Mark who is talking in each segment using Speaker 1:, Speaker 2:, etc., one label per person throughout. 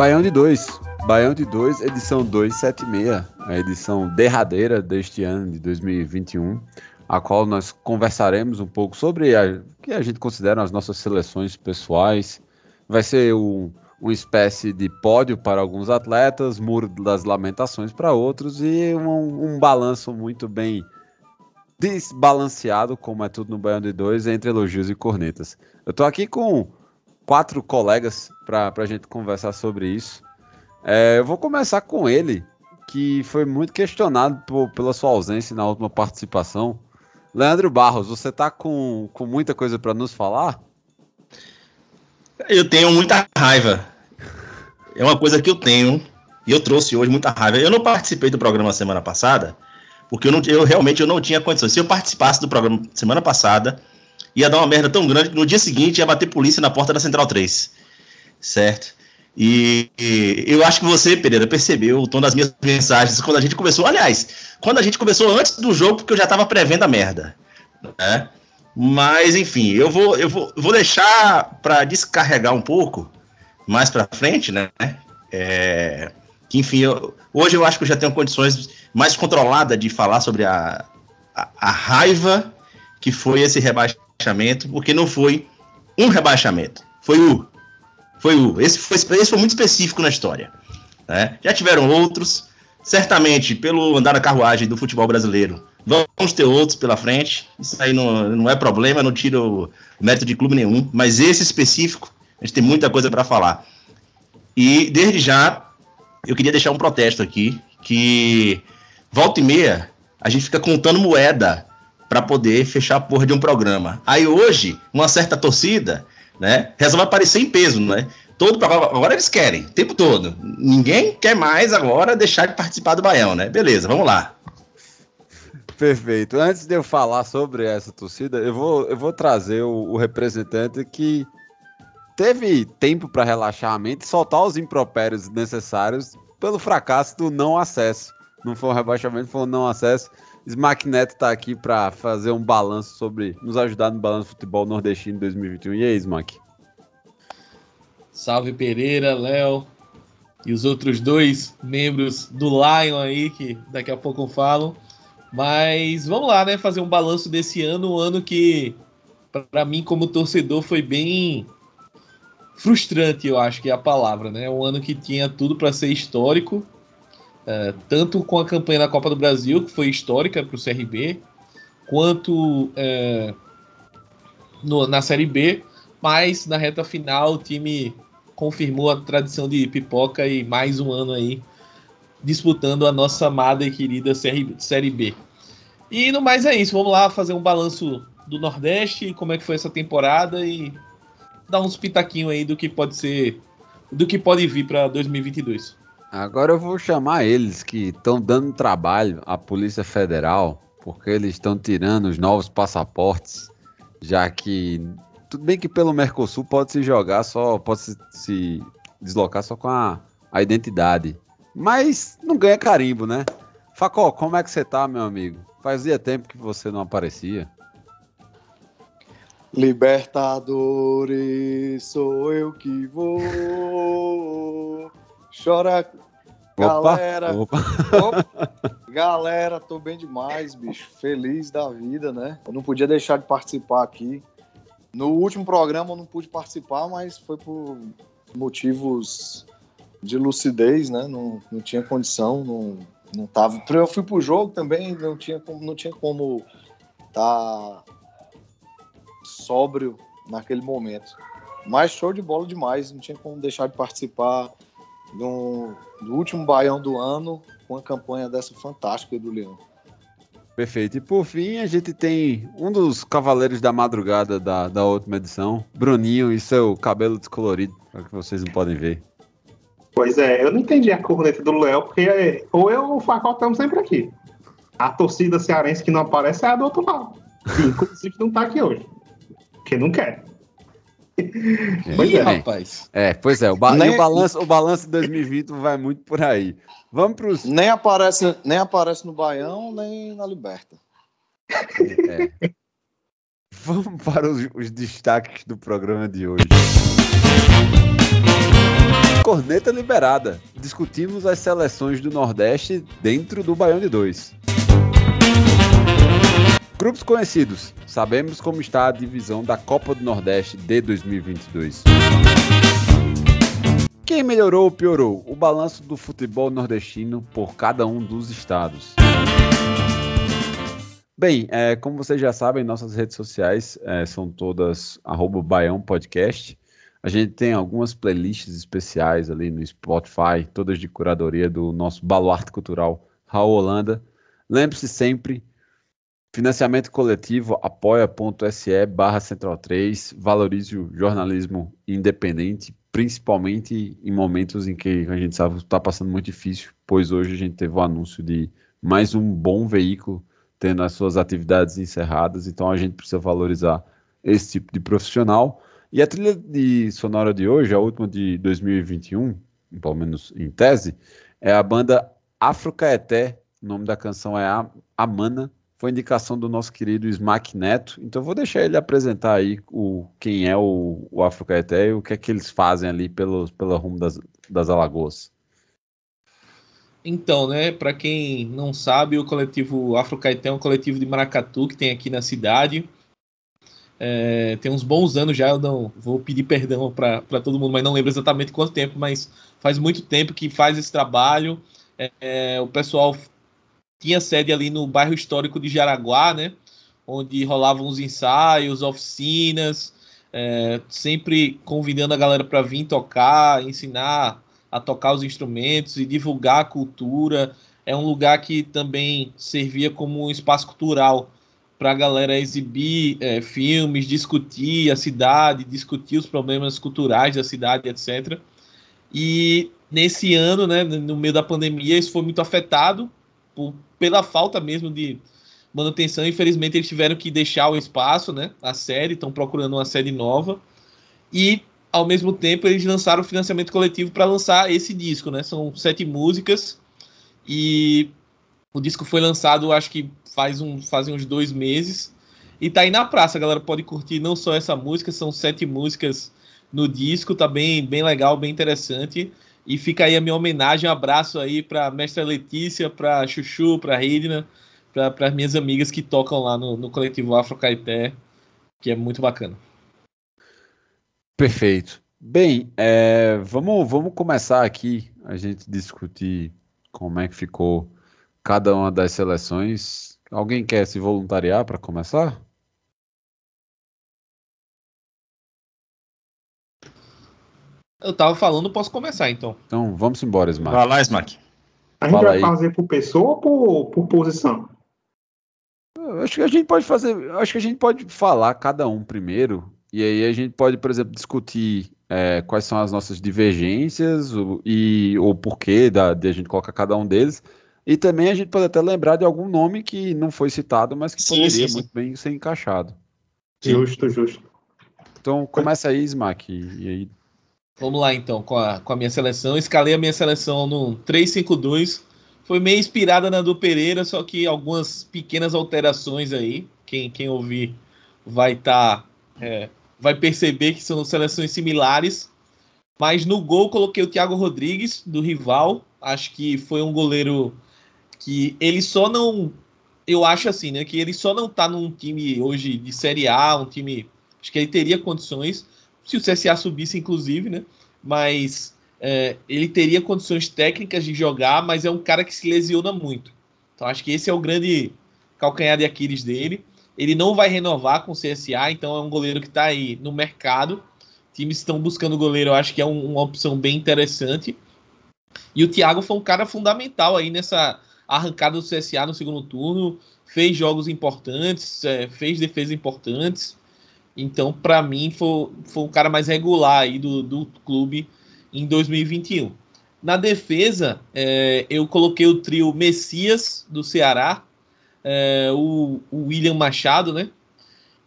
Speaker 1: Baião
Speaker 2: de 2. Baião de 2, edição 276, a edição derradeira deste ano de 2021, a qual nós conversaremos um pouco sobre a- o que a gente considera as nossas seleções pessoais. Vai ser um, uma espécie de pódio para alguns atletas, muro das lamentações para outros e um, um balanço muito bem desbalanceado, como é tudo no Baião de 2, entre elogios e cornetas. Eu tô aqui com quatro colegas para a gente conversar sobre isso. É, eu vou começar com ele, que foi muito questionado por- pela sua ausência na última participação. Leandro Barros, você tá com, com muita coisa para nos falar?
Speaker 3: Eu tenho muita raiva. É uma coisa que eu tenho e eu trouxe hoje muita raiva. Eu não participei do programa semana passada porque eu, não, eu realmente eu não tinha condições. Se eu participasse do programa semana passada, ia dar uma merda tão grande que no dia seguinte ia bater polícia na porta da Central 3. Certo? E, e eu acho que você, Pereira, percebeu o tom das minhas mensagens quando a gente começou. Aliás, quando a gente começou antes do jogo, porque eu já tava prevendo a merda. Né? Mas, enfim, eu vou, eu vou, vou deixar para descarregar um pouco mais para frente, né? É, que, enfim, eu- hoje eu acho que eu já tenho condições mais controladas de falar sobre a, a, a raiva que foi esse rebaixamento, porque não foi um rebaixamento, foi o. Foi o. Esse foi, esse foi muito específico na história. né? Já tiveram outros, certamente, pelo andar na carruagem do futebol brasileiro, vamos ter outros pela frente. Isso aí não, não é problema, não tira mérito de clube nenhum, mas esse específico, a gente tem muita coisa para falar. E desde já, eu queria deixar um protesto aqui, que volta e meia a gente fica contando moeda para poder fechar a porra de um programa. Aí hoje, uma certa torcida, né, resolve aparecer em peso, né? Todo programa, agora eles querem, o tempo todo. Ninguém quer mais agora deixar de participar do Baião, né? Beleza, vamos lá.
Speaker 2: Perfeito. Antes de eu falar sobre essa torcida, eu vou, eu vou trazer o, o representante que teve tempo para relaxar a mente soltar os impropérios necessários pelo fracasso do não acesso. Não foi um rebaixamento, foi um não acesso. Smack Neto tá aqui para fazer um balanço sobre, nos ajudar no balanço do futebol nordestino 2021. E aí, Smack?
Speaker 4: Salve Pereira, Léo e os outros dois membros do Lion aí, que daqui a pouco eu falo. Mas vamos lá, né? Fazer um balanço desse ano, um ano que, para mim, como torcedor, foi bem frustrante, eu acho que é a palavra, né? Um ano que tinha tudo para ser histórico, eh, tanto com a campanha da Copa do Brasil, que foi histórica para o CRB, quanto eh, no- na Série B, mas na reta final o time confirmou a tradição de pipoca e mais um ano aí disputando a nossa amada e querida série, série B. E no mais é isso, vamos lá fazer um balanço do Nordeste, como é que foi essa temporada e dar uns pitaquinhos aí do que pode ser, do que pode vir para 2022.
Speaker 2: Agora eu vou chamar eles que estão dando trabalho à Polícia Federal, porque eles estão tirando os novos passaportes, já que tudo bem que pelo Mercosul pode se jogar só, pode se, se deslocar só com a, a identidade, mas não ganha carimbo, né? Facó, como é que você tá, meu amigo? Fazia tempo que você não aparecia.
Speaker 5: Libertadores, sou eu que vou. Chora,
Speaker 2: Opa,
Speaker 5: galera.
Speaker 2: opa.
Speaker 5: Opa. Galera, tô bem demais, bicho. Feliz da vida, né? Eu não podia deixar de participar aqui. No último programa eu não pude participar, mas foi por motivos de lucidez, né? Não, não tinha condição, não, não tava. Eu fui pro jogo também, não tinha como, não tinha como tá sóbrio naquele momento. Mas show de bola demais, não tinha como deixar de participar do, do último Baião do ano com uma campanha dessa fantástica do Leão.
Speaker 2: Perfeito. E por fim, a gente tem um dos cavaleiros da madrugada da, da última edição, Bruninho e seu cabelo descolorido, para que vocês não podem ver.
Speaker 6: Pois é, eu não entendi a corneta do Léo, porque é, ou eu ou o Facol estamos sempre aqui. A torcida cearense que não aparece é a do outro lado. Que, inclusive não tá aqui hoje. Porque não quer.
Speaker 4: Pois é, rapaz.
Speaker 2: É, pois é, o, ba
Speaker 5: Nem-
Speaker 2: o balanço, o balanço de 2020 vai muito por aí. Vamos para os.
Speaker 5: Nem aparece, nem aparece no Baião, nem na Liberta.
Speaker 2: É. Vamos para os, os destaques do programa de hoje. Corneta liberada. Discutimos as seleções do Nordeste dentro do Baião de 2. Grupos conhecidos. Sabemos como está a divisão da Copa do Nordeste de 2022. Quem melhorou ou piorou? O balanço do futebol nordestino por cada um dos estados. Bem, é, como vocês já sabem, nossas redes sociais é, são todas arroba Baião Podcast. A gente tem algumas playlists especiais ali no Spotify, todas de curadoria do nosso baluarte cultural Raul Holanda. Lembre-se sempre, financiamento coletivo apoia.se barra central 3, valorize o jornalismo independente, principalmente em momentos em que a gente sabe que está passando muito difícil, pois hoje a gente teve o anúncio de mais um bom veículo tendo as suas atividades encerradas, então a gente precisa valorizar esse tipo de profissional. E a trilha de sonora de hoje, a última de 2021, pelo menos em tese, é a banda Afrocaeté, o nome da canção é Amana, foi indicação do nosso querido Smack Neto, então vou deixar ele apresentar aí o, quem é o, o Afrocaeté e o que é que eles fazem ali pelo, pelo rumo das, das Alagoas.
Speaker 4: Então, né, para quem não sabe, o coletivo Afrocaeté é um coletivo de maracatu que tem aqui na cidade. É, tem uns bons anos já, eu não vou pedir perdão para todo mundo, mas não lembro exatamente quanto tempo, mas faz muito tempo que faz esse trabalho. É, é, o pessoal tinha sede ali no bairro histórico de Jaraguá, né, onde rolavam os ensaios, oficinas, é, sempre convidando a galera para vir tocar, ensinar a tocar os instrumentos e divulgar a cultura. É um lugar que também servia como um espaço cultural para a galera exibir é, filmes, discutir a cidade, discutir os problemas culturais da cidade, etc. E nesse ano, né, no meio da pandemia, isso foi muito afetado por, pela falta mesmo de manutenção. Infelizmente, eles tiveram que deixar o espaço, né, a sede, estão procurando uma sede nova. E ao mesmo tempo eles lançaram o financiamento coletivo para lançar esse disco, né? São sete músicas e o disco foi lançado, acho que faz um, fazem uns dois meses e tá aí na praça. A galera pode curtir não só essa música, são sete músicas no disco, tá bem, bem legal, bem interessante. E fica aí a minha homenagem, um abraço aí para mestra Letícia, para Chuchu, para Ridna, para as minhas amigas que tocam lá no, no coletivo Afro Caeté, que é muito bacana.
Speaker 2: Perfeito. Bem, é, vamos, vamos começar aqui a gente discutir como é que ficou cada uma das seleções. Alguém quer se voluntariar para começar?
Speaker 4: Eu tava falando, posso começar então.
Speaker 2: Então vamos embora, Smart.
Speaker 3: Vai lá, Smack.
Speaker 6: A gente
Speaker 2: Fala
Speaker 6: vai
Speaker 2: aí.
Speaker 6: fazer por pessoa ou por, por posição?
Speaker 2: Eu Acho que a gente pode fazer, acho que a gente pode falar cada um primeiro e aí a gente pode, por exemplo, discutir é, quais são as nossas divergências o, e o porquê da, de a gente colocar cada um deles. E também a gente pode até lembrar de algum nome que não foi citado, mas que
Speaker 3: Sim,
Speaker 2: poderia
Speaker 3: sim, sim.
Speaker 2: muito bem ser encaixado.
Speaker 3: Sim.
Speaker 6: Justo, justo.
Speaker 2: Então começa aí, Smack. E aí
Speaker 4: Vamos lá então, com a, com a minha seleção. Escalei a minha seleção no 3-5-2. Foi meio inspirada na do Pereira, só que algumas pequenas alterações aí. Quem, quem ouvir vai estar. vai perceber que são seleções similares. Mas no gol coloquei o Thiago Rodrigues, do rival. Acho que foi um goleiro que ele só não. Eu acho assim, né? Que ele só não tá num time hoje de Série A, um time. Acho que ele teria condições, se o CSA subisse, inclusive, né? Mas é, ele teria condições técnicas de jogar, mas é um cara que se lesiona muito. Então acho que esse é o grande calcanhar de Aquiles dele. Ele não vai renovar com o CSA, então é um goleiro que está aí no mercado. Times estão buscando goleiro, eu acho que é um, uma opção bem interessante. E o Thiago foi um cara fundamental aí nessa arrancada do CSA no segundo turno. Fez jogos importantes, é, fez defesas importantes. Então, para mim, foi, foi um cara mais regular aí do, do clube em 2021. Na defesa, é, eu coloquei o trio Messias do Ceará, é, o, o, William Machado, né?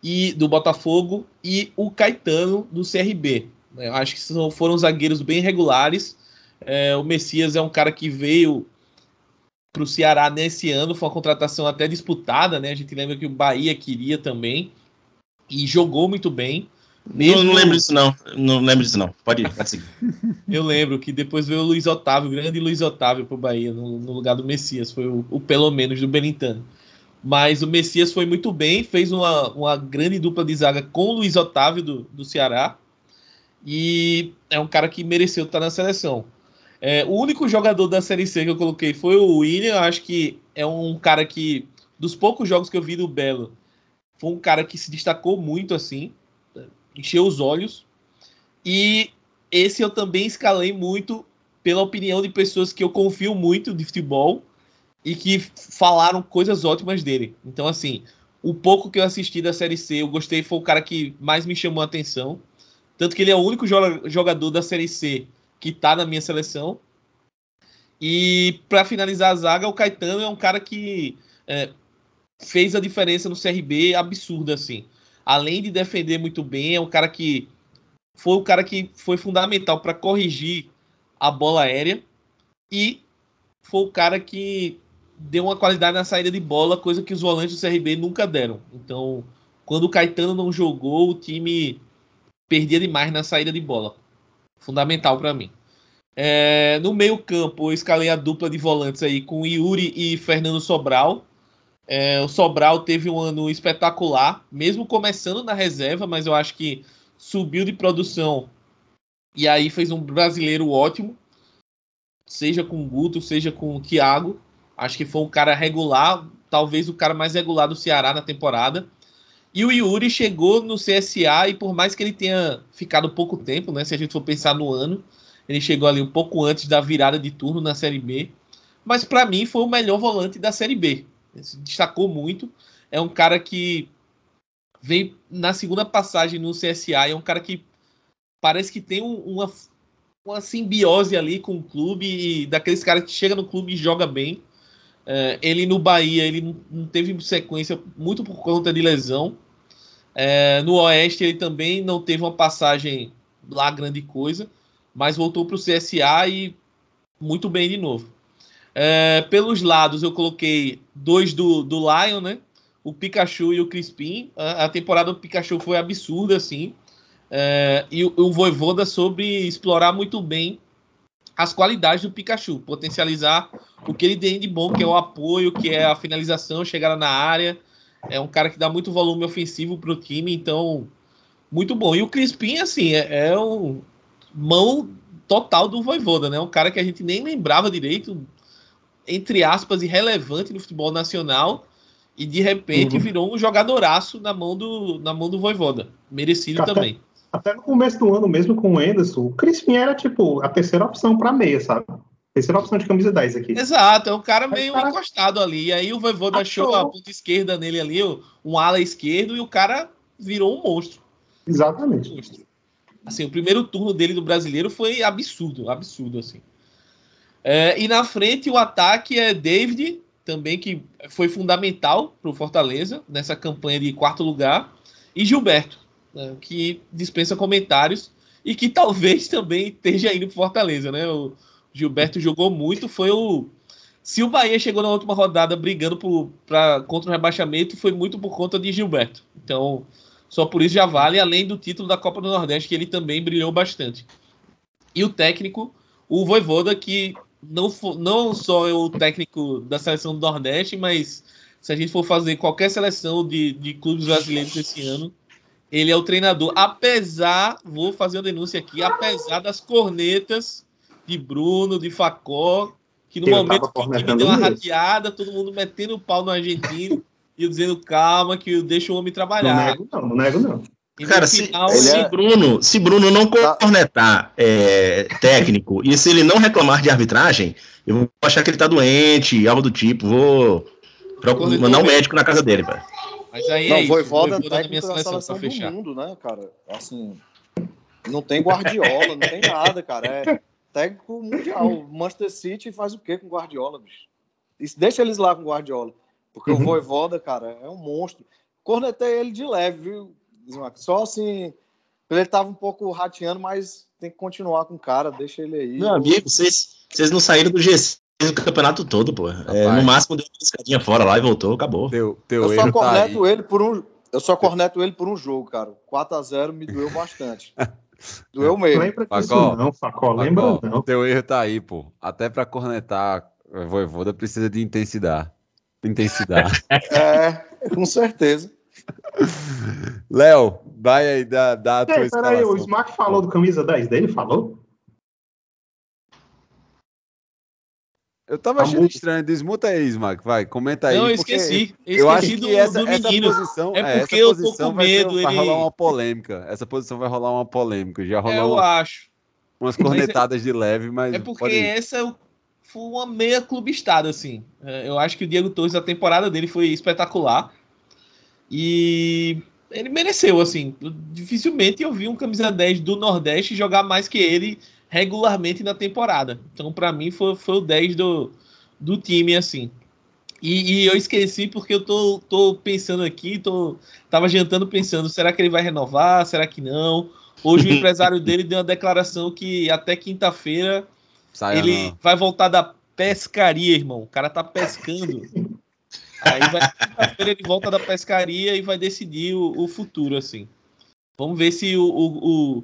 Speaker 4: E do Botafogo e o Caetano do CRB. Eu acho que são, foram zagueiros bem regulares. É, o Messias é um cara que veio para o Ceará nesse ano, foi uma contratação até disputada, né? A gente lembra que o Bahia queria também e jogou muito bem.
Speaker 3: Mesmo... Não, não, lembro disso, não. Não lembro disso, não. Pode ir, pode seguir.
Speaker 4: Eu lembro que depois veio o Luiz Otávio, o grande Luiz Otávio pro Bahia, no, no lugar do Messias. Foi o, o, pelo menos do Benintano. Mas o Messias foi muito bem, fez uma, uma grande dupla de zaga com o Luiz Otávio do, do Ceará. E é um cara que mereceu estar na seleção. É, o único jogador da Série C que eu coloquei foi o William. Acho que é um cara que, dos poucos jogos que eu vi do Belo, foi um cara que se destacou muito assim encheu os olhos. E esse eu também escalei muito pela opinião de pessoas que eu confio muito de futebol e que falaram coisas ótimas dele. Então, assim, o pouco que eu assisti da Série C, eu gostei, foi o cara que mais me chamou a atenção. Tanto que ele é o único jogador da Série C que tá na minha seleção. E para finalizar a zaga, o Caetano é um cara que é, fez a diferença no CRB absurda, assim além de defender muito bem, é um cara que foi o cara que foi fundamental para corrigir a bola aérea e foi o cara que deu uma qualidade na saída de bola, coisa que os volantes do CRB nunca deram. Então, quando o Caetano não jogou, o time perdia demais na saída de bola. Fundamental para mim. É, no meio campo, eu escalei a dupla de volantes aí com Yuri e Fernando Sobral. É, o Sobral teve um ano espetacular, mesmo começando na reserva, mas eu acho que subiu de produção e aí fez um brasileiro ótimo, seja com o Guto, seja com o Thiago. Acho que foi um cara regular, talvez o cara mais regular do Ceará na temporada. E o Yuri chegou no CSA e por mais que ele tenha ficado pouco tempo, né, se a gente for pensar no ano, ele chegou ali um pouco antes da virada de turno na Série B. Mas para mim foi o melhor volante da Série B se destacou muito. É um cara que vem na segunda passagem no CSA, é um cara que parece que tem uma, uma simbiose ali com o clube, e daqueles caras que chega no clube e joga bem. É, ele no Bahia, ele não teve sequência muito por conta de lesão. É, no Oeste, ele também não teve uma passagem lá grande coisa, mas voltou para o CSA e muito bem de novo. É, pelos lados, eu coloquei dois do, do Lion, né? O Pikachu e o Crispim. A, a temporada do Pikachu foi absurda, assim. É, e o, o Voivoda sobre explorar muito bem as qualidades do Pikachu, potencializar o que ele tem de bom, que é o apoio, que é a finalização, chegada na área. É um cara que dá muito volume ofensivo para o time, então muito bom. E o Crispim, assim, é, é um mão total do Voivoda, né? Um cara que a gente nem lembrava direito, entre aspas, irrelevante no futebol nacional e de repente uhum. virou um jogadoraço na mão do, na mão do Voivoda. Merecido
Speaker 6: até,
Speaker 4: também.
Speaker 6: Até no começo do ano, mesmo com o Enderson, o Crispim era tipo a terceira opção para meia, sabe? Terceira opção de camisa 10 aqui.
Speaker 4: Exato, é um cara meio cara... encostado ali. E aí o Voivoda achou a ponta esquerda nele ali, um ala esquerdo, e o cara virou um monstro.
Speaker 6: Exatamente. Um
Speaker 4: monstro. Assim, o primeiro turno dele do brasileiro foi absurdo, absurdo, assim. É, e na frente o ataque é David, também que foi fundamental para o Fortaleza nessa campanha de quarto lugar, e Gilberto, né, que dispensa comentários e que talvez também esteja indo para Fortaleza, né? O Gilberto jogou muito, foi o se o Bahia chegou na última rodada brigando por, pra, contra o rebaixamento, foi muito por conta de Gilberto. Então, só por isso já vale, além do título da Copa do Nordeste, que ele também brilhou bastante. E o técnico, o Voivoda, que não, não só é o técnico da seleção do Nordeste, mas se a gente for fazer qualquer seleção de, de clubes brasileiros esse ano, ele é o treinador. Apesar, vou fazer uma denúncia aqui, apesar das cornetas de Bruno, de Facó, que no
Speaker 6: Eu
Speaker 4: momento que o time deu uma rateada, todo mundo metendo o pau no argentino e eu dizendo calma, que deixa o homem
Speaker 6: Não
Speaker 4: trabalhar.
Speaker 6: nego, não, não nego, não.
Speaker 4: E no
Speaker 3: Cara, se,
Speaker 4: final,
Speaker 5: ele
Speaker 3: se
Speaker 5: é-
Speaker 3: Bruno, se Bruno não
Speaker 5: Tá.
Speaker 3: cornetar é, técnico e se ele não reclamar de arbitragem, eu vou achar que ele tá doente, algo do tipo. Vou procurar- mandar um
Speaker 4: mesmo.
Speaker 3: médico na casa dele, velho.
Speaker 4: Mas aí
Speaker 5: Não, é
Speaker 4: minha
Speaker 5: técnico da
Speaker 4: seleção,
Speaker 5: seleção
Speaker 4: pra
Speaker 5: do
Speaker 4: fechar.
Speaker 5: mundo, né, cara? Assim, não tem Guardiola, não tem nada, cara. É técnico mundial. O Manchester City faz o quê com Guardiola, bicho? Isso, deixa eles lá com Guardiola. Porque o
Speaker 6: Uhum.
Speaker 5: Voivoda, cara, é um monstro. Cornetei ele de leve, viu? Bismarck? Só assim, ele tava um pouco rateando, mas tem que continuar com o cara, deixa ele aí.
Speaker 3: Meu amigo, vocês, vocês não saíram do G6 do campeonato todo, pô. É, no máximo deu uma escadinha fora lá e voltou, acabou.
Speaker 2: Teu, teu
Speaker 5: Eu só
Speaker 2: erro tá aí.
Speaker 5: corneto ele por um. Eu só corneto ele por um jogo, cara. 4x0 me doeu bastante. Doeu mesmo.
Speaker 6: Lembra disso não, Facó, lembra
Speaker 2: Facó,
Speaker 6: não.
Speaker 2: Teu erro tá aí, pô. Até pra cornetar a Voivoda precisa de intensidade. Intensidade.
Speaker 5: É, com certeza.
Speaker 2: Léo, vai aí dar, dar a tua
Speaker 6: peraí, o. Smack falou do camisa 10 dele, falou?
Speaker 2: Eu tava
Speaker 6: A
Speaker 2: achando
Speaker 6: música.
Speaker 2: estranho. Desmuta aí, Smack. Vai, comenta aí.
Speaker 4: Não, eu esqueci. Eu,
Speaker 2: Eu acho
Speaker 4: esqueci
Speaker 2: que
Speaker 4: do,
Speaker 2: essa,
Speaker 4: do
Speaker 2: essa
Speaker 4: menino.
Speaker 2: posição,
Speaker 4: É
Speaker 2: essa
Speaker 4: porque eu tô com
Speaker 2: vai, ter-
Speaker 4: medo,
Speaker 2: vai
Speaker 4: ele-
Speaker 2: rolar uma polêmica. Essa posição vai rolar uma polêmica. Já
Speaker 4: É,
Speaker 2: rolou
Speaker 4: eu acho.
Speaker 2: umas cornetadas de leve, mas
Speaker 4: É porque essa é foi uma meia clubistada, assim. É, Eu acho que o Diego Torres, a temporada dele foi espetacular. E ele mereceu, assim. Dificilmente eu vi um camisa 10 do Nordeste jogar mais que ele regularmente na temporada. Então, pra mim, foi, foi o 10 do, do time, assim. E, e eu esqueci porque eu tô, tô pensando aqui, tô, tava jantando pensando, será que ele vai renovar? Será que não? Hoje o empresário dele deu uma declaração que até quinta-feira ele
Speaker 2: não.
Speaker 4: vai voltar da pescaria, irmão. O cara tá pescando. Aí vai quinta-feira ele volta da pescaria e vai decidir o, o futuro, assim. Vamos ver se o, o- o-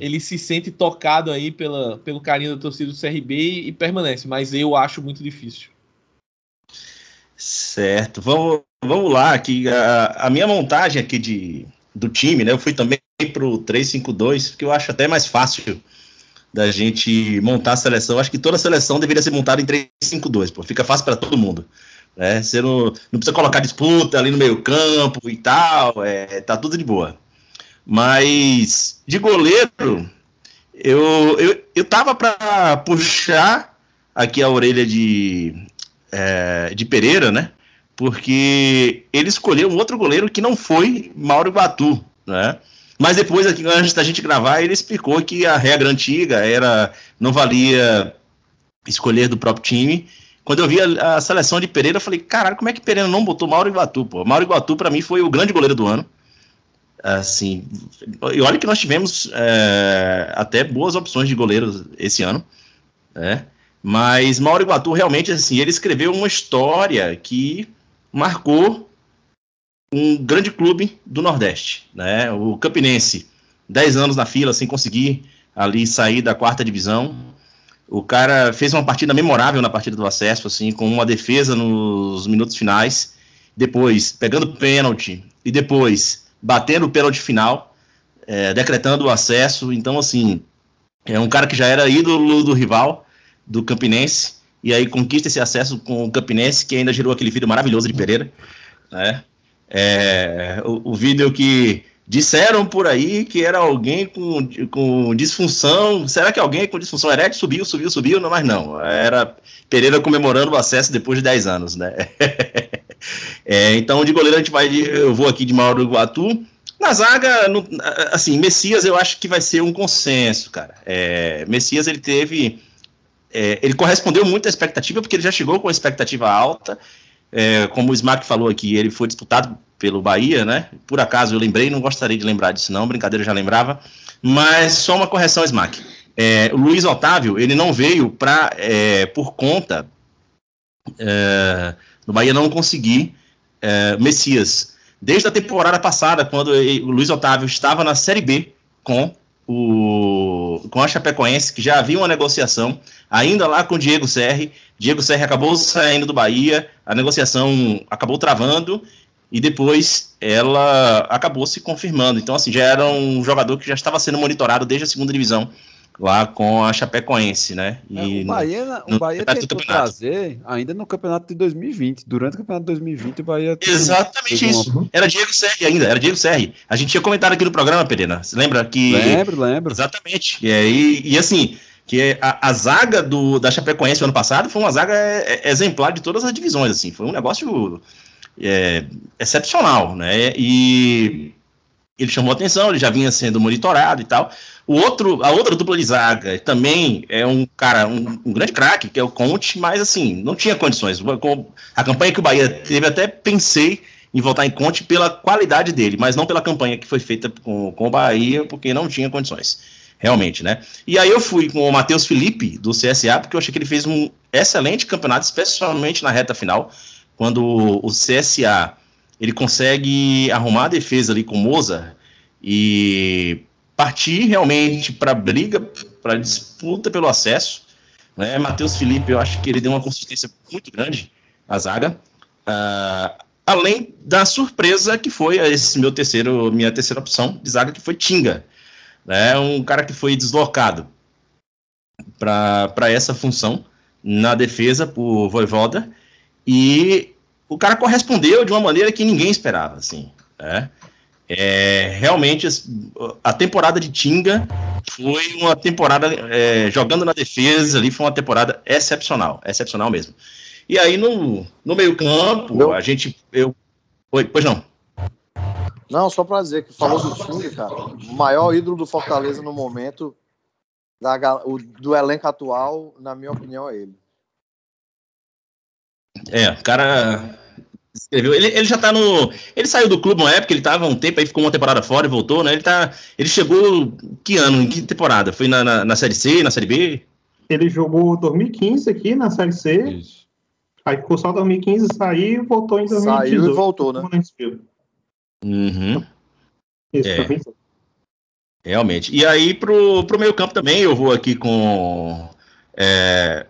Speaker 4: ele se sente tocado aí pela, pelo carinho da torcida do CRB e, e permanece. Mas eu acho muito difícil.
Speaker 3: Certo, vamos, vamos lá. Aqui, a, a minha montagem aqui de, do time, né? Eu fui também pro 3-5-2, porque eu acho até mais fácil da gente montar a seleção. Acho que toda a seleção deveria ser montada em 3-5-2, pô. Fica fácil para todo mundo. Né? Você não, não precisa colocar disputa ali no meio-campo e tal. É, tá tudo de boa. Mas de goleiro, eu, eu, eu tava para puxar aqui a orelha de, é, de Pereira, né? Porque ele escolheu um outro goleiro que não foi Mauro Batu, né? Mas depois, aqui, antes da gente gravar, ele explicou que a regra antiga era não valia escolher do próprio time. Quando eu vi a, a seleção de Pereira, eu falei, caralho, como é que Pereira não botou Mauro Iguatu, pô? Mauro Iguatu, para mim, foi o grande goleiro do ano. Assim, e olha que nós tivemos é, até boas opções de goleiros esse ano, né? Mas Mauro Iguatu, realmente, assim, ele escreveu uma história que marcou um grande clube do Nordeste, né? O Campinense, 10 anos na fila sem conseguir ali sair da quarta divisão. O cara fez uma partida memorável na partida do acesso, assim, com uma defesa nos minutos finais, depois pegando pênalti e depois batendo o pênalti final, é, decretando o acesso. Então, assim, é um cara que já era ídolo do rival, do Campinense, e aí conquista esse acesso com o Campinense, que ainda gerou aquele vídeo maravilhoso de Pereira, né? É, o, o, vídeo que disseram por aí que era alguém com, com disfunção. Será que alguém com disfunção erétil subiu, subiu, subiu? Não, mas não. Era Pereira comemorando o acesso depois de 10 anos, né? é, então, de goleiro, a gente vai. Eu vou aqui de Mauro Iguatu. Na zaga, no, assim, Messias eu acho que vai ser um consenso, cara. É, Messias ele teve. É, ele correspondeu muito à expectativa, porque ele já chegou com a expectativa alta. É, como o Smack falou aqui, ele foi disputado pelo Bahia, né? Por acaso eu lembrei, não gostaria de lembrar disso, não, brincadeira, já lembrava. Mas só uma correção, Smack. É, o Luiz Otávio, ele não veio pra, é, por conta é, do Bahia não conseguir é, Messias. Desde a temporada passada, quando o Luiz Otávio estava na Série B com o, com a Chapecoense, que já havia uma negociação, ainda lá com o Diego Serri. Diego Serri acabou saindo do Bahia, a negociação acabou travando e depois ela acabou se confirmando. Então, assim, já era um jogador que já estava sendo monitorado desde a segunda divisão lá com a Chapecoense, né?
Speaker 2: E é, o Bahia, no, o Bahia tentou trazer ainda no campeonato de 2020. Durante o campeonato de 2020, o Bahia.
Speaker 3: Exatamente isso. Era Diego Serri ainda, era Diego Serri. A gente tinha comentado aqui no programa, Pereira. Você lembra que.
Speaker 2: Lembro, lembro.
Speaker 3: Exatamente. E, e, e assim, que a, a, zaga do, da Chapecoense ano passado foi uma zaga é, é, exemplar de todas as divisões, assim. Foi um negócio é, excepcional, né? E ele chamou atenção, ele já vinha sendo monitorado e tal. O outro, a outra dupla de zaga também é um cara, um, um grande craque, que é o Conte, mas assim, não tinha condições. A campanha que o Bahia teve, até pensei em voltar em Conte pela qualidade dele, mas não pela campanha que foi feita com, com o Bahia, porque não tinha condições. Realmente, né? E aí eu fui com o Matheus Felipe, do CSA, porque eu achei que ele fez um excelente campeonato, especialmente na reta final, quando o CSA ele consegue arrumar a defesa ali com o Moza e partir realmente para briga, para disputa pelo acesso. Né? Matheus Felipe, eu acho que ele deu uma consistência muito grande à zaga. Uh, além da surpresa que foi esse meu terceiro, minha terceira opção de zaga, que foi Tinga. Né? Um cara que foi deslocado para essa função na defesa por Voivoda e o cara correspondeu de uma maneira que ninguém esperava, assim, né? É, realmente a temporada de Tinga foi uma temporada é, jogando na defesa ali foi uma temporada excepcional, excepcional mesmo. E aí no, no meio campo a gente eu Oi, pois não.
Speaker 5: Não, só para dizer que falou do Tinga, cara, o maior ídolo do Fortaleza no momento da, o, do elenco atual, na minha opinião, é ele.
Speaker 3: É, o cara escreveu. Ele, ele já tá no. Ele saiu do clube uma época, ele tava um tempo, aí ficou uma temporada fora e voltou, né? Ele tá. Ele chegou. Que ano? Em que temporada? Foi na, na, na Série C, na Série B?
Speaker 6: Ele jogou 2015 aqui na Série C. Isso. Aí ficou só 2015, saiu e voltou em 2018.
Speaker 5: Saiu e voltou, né?
Speaker 3: Uhum. Isso, é. Realmente. E aí, pro, pro meio campo também, eu vou aqui com. É,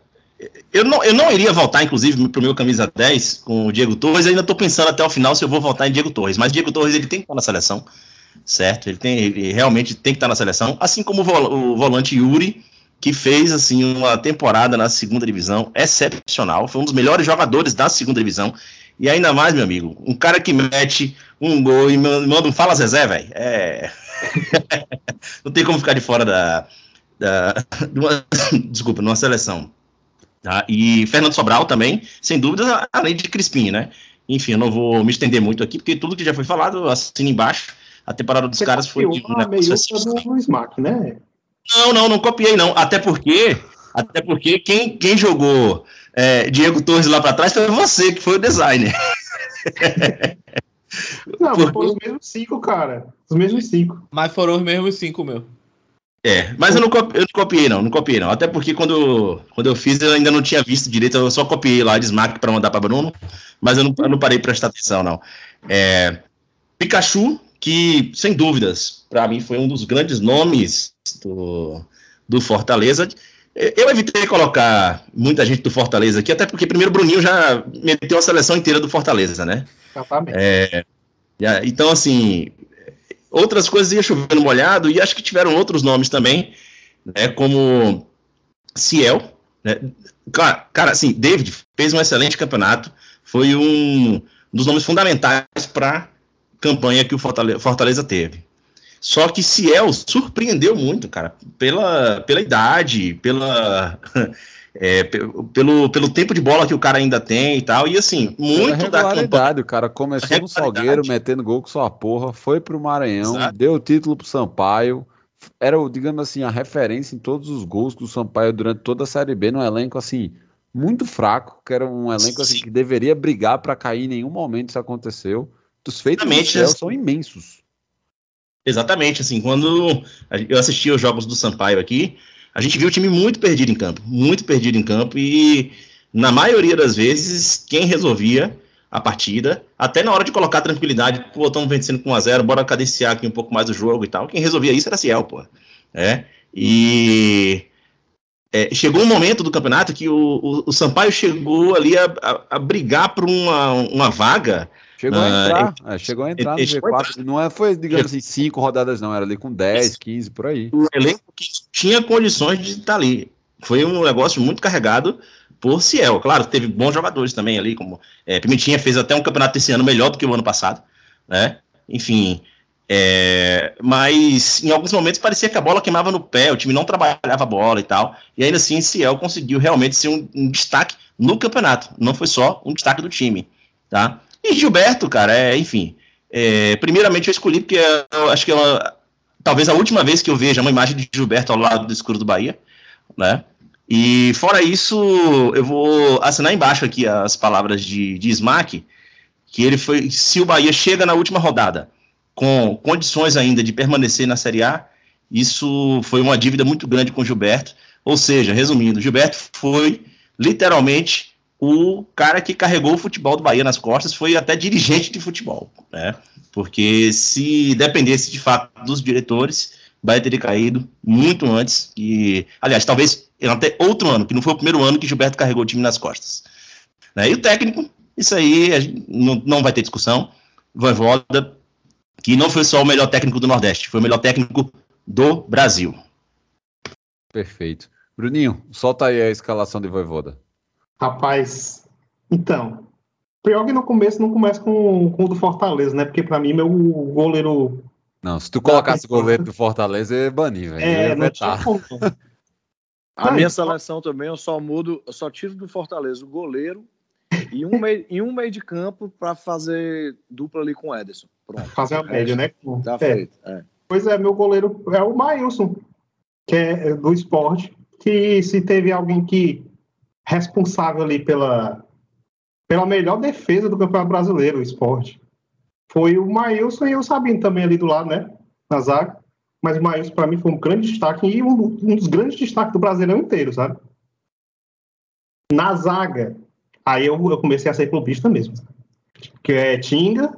Speaker 3: eu não, eu não iria voltar, inclusive, para o meu camisa 10 com o Diego Torres. ainda estou pensando até o final se eu vou voltar em Diego Torres. Mas Diego Torres ele tem que estar na seleção, certo? Ele, tem, ele realmente tem que estar na seleção. Assim como o, volante Yuri, que fez assim uma temporada na segunda divisão excepcional. Foi um dos melhores jogadores da segunda divisão. E ainda mais, meu amigo, um cara que mete um gol e manda um fala Zezé, velho. É... não tem como ficar de fora da, da, de uma, desculpa, numa seleção. Tá? E Fernando Sobral também, sem dúvida, além de Crispim, né? Enfim, eu não vou me estender muito aqui, porque tudo que já foi falado, assina embaixo. A temporada dos Você caras foi.
Speaker 6: De, uma meio do Luiz Mark, né?
Speaker 3: Não, não, não copiei, não. Até porque, até porque quem, quem jogou é, Diego Torres lá para trás foi você, que foi o designer.
Speaker 6: Não, porque... foram os mesmos cinco, cara. Os mesmos cinco.
Speaker 4: Mas foram os mesmos cinco, meu.
Speaker 3: É, mas eu não, copiei, eu não copiei, não, não copiei, não. Até porque quando, quando eu fiz, eu ainda não tinha visto direito, eu só copiei lá de Smack para mandar para Bruno, mas eu não, eu não parei para prestar atenção, não. É, Pikachu, que, sem dúvidas, para mim foi um dos grandes nomes do, do Fortaleza. Eu evitei colocar muita gente do Fortaleza aqui, até porque primeiro o Bruninho já meteu a seleção inteira do Fortaleza, né? Exatamente. É, então, assim, outras coisas ia chovendo molhado, e acho que tiveram outros nomes também, né, como Ciel, né, cara, cara, assim, David fez um excelente campeonato, foi um dos nomes fundamentais para campanha que o Fortaleza, Fortaleza teve. Só que Ciel surpreendeu muito, cara, pela, pela idade, pela é, pelo, pelo tempo de bola que o cara ainda tem e tal. E assim, muito
Speaker 2: da campanha. O cara começou no Salgueiro metendo gol com sua porra, foi pro Maranhão, Exato. deu o título pro Sampaio. Era, digamos assim, a referência em todos os gols do Sampaio durante toda a Série B, num elenco assim, muito fraco, que era um elenco assim, que deveria brigar para cair em nenhum momento isso aconteceu. Os feitos do céu são imensos.
Speaker 3: Exatamente, assim, quando eu assistia os jogos do Sampaio aqui, a gente viu o time muito perdido em campo, muito perdido em campo e na maioria das vezes quem resolvia a partida, até na hora de colocar tranquilidade, pô, estamos vencendo com 1 a 0 bora cadenciar aqui um pouco mais o jogo e tal, quem resolvia isso era Ciel, pô. né? E é, chegou um momento do campeonato que o, o, o Sampaio chegou ali a, a, a brigar por uma, uma vaga.
Speaker 2: Chegou a
Speaker 3: Ah,
Speaker 2: entrar, é, chegou a entrar no
Speaker 3: ele chegou a
Speaker 2: G4. Não é, foi, digamos assim, cinco rodadas, não. Era ali com 10, 15, por aí.
Speaker 3: um elenco que tinha condições de estar ali. Foi um negócio muito carregado por Ciel. Claro, teve bons jogadores também ali, como é, Pimentinha fez até um campeonato esse ano melhor do que o ano passado, né? Enfim, é, mas em alguns momentos parecia que a bola queimava no pé, o time não trabalhava a bola e tal. E ainda assim, Ciel conseguiu realmente ser um, um destaque no campeonato. Não foi só um destaque do time, tá? E Gilberto, cara, é, enfim. é, primeiramente eu escolhi porque eu acho que é uma- talvez a última vez que eu veja uma imagem de Gilberto ao lado do escuro do Bahia, né? E fora isso, eu vou assinar embaixo aqui as palavras de, de Smack, que ele foi, se o Bahia chega na última rodada com condições ainda de permanecer na Série A, isso foi uma dívida muito grande com Gilberto. Ou seja, resumindo, Gilberto foi literalmente o cara que carregou o futebol do Bahia nas costas, foi até dirigente de futebol, né? Porque se dependesse de fato dos diretores, o Bahia teria caído muito antes. E, aliás, talvez até outro ano, que não foi o primeiro ano que Gilberto carregou o time nas costas. Né? E o técnico, isso aí não, não vai ter discussão. Voivoda, que não foi só o melhor técnico do Nordeste, foi o melhor técnico do Brasil.
Speaker 2: Perfeito. Bruninho, solta aí a escalação de Voivoda.
Speaker 6: Rapaz, então, pior que no começo não começa com, com o do Fortaleza, né? Porque pra mim, meu goleiro.
Speaker 2: Não, se tu colocasse o goleiro do Fortaleza, eu ia banir, velho.
Speaker 6: É, não tinha como.
Speaker 5: A minha seleção também, eu só mudo, eu só tiro do Fortaleza o goleiro e um meio, e um meio de campo para fazer dupla ali com o Ederson. Pronto.
Speaker 6: Fazer a média, né?
Speaker 5: Tá
Speaker 6: É.
Speaker 5: feito. É.
Speaker 6: Pois é, meu goleiro é o Maílson, que é do esporte, que se teve alguém que responsável ali pela, pela melhor defesa do Campeonato Brasileiro, o esporte, foi o Maílson e o Sabino também ali do lado, né? Na zaga. Mas o Maílson, para mim, foi um grande destaque e um, um dos grandes destaques do Brasileirão inteiro, sabe? Na zaga, aí eu, eu comecei a ser clubista mesmo. Que é Tinga,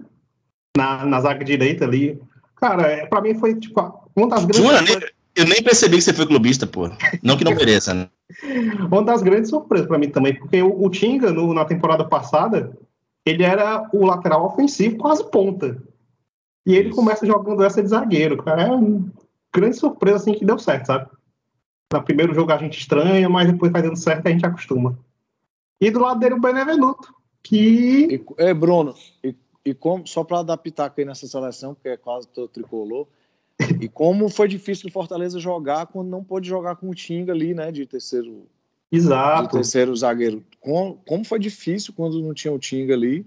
Speaker 6: na, na zaga direita ali, Cara, é, pra mim foi tipo uma das grandes,
Speaker 3: Jura? Nem- eu nem percebi que você foi clubista, pô. Não que não mereça, né?
Speaker 6: uma das grandes surpresas pra mim também, porque o, o Tinga no- na temporada passada ele era o lateral ofensivo, quase ponta. E ele
Speaker 2: Isso.
Speaker 6: começa jogando essa de zagueiro, cara. É uma grande surpresa assim que deu certo, sabe? No primeiro jogo a gente estranha, mas depois vai dando certo e a gente acostuma. E do lado dele o Benevenuto, que
Speaker 5: E, é, Bruno, e, e como, só para dar pitaco aí nessa seleção, porque é quase todo tricolor, e como foi difícil o Fortaleza jogar quando não pôde jogar com o Tinga ali, né, de terceiro, de
Speaker 6: exato.
Speaker 5: terceiro zagueiro. Com- como foi difícil quando não tinha o Tinga ali,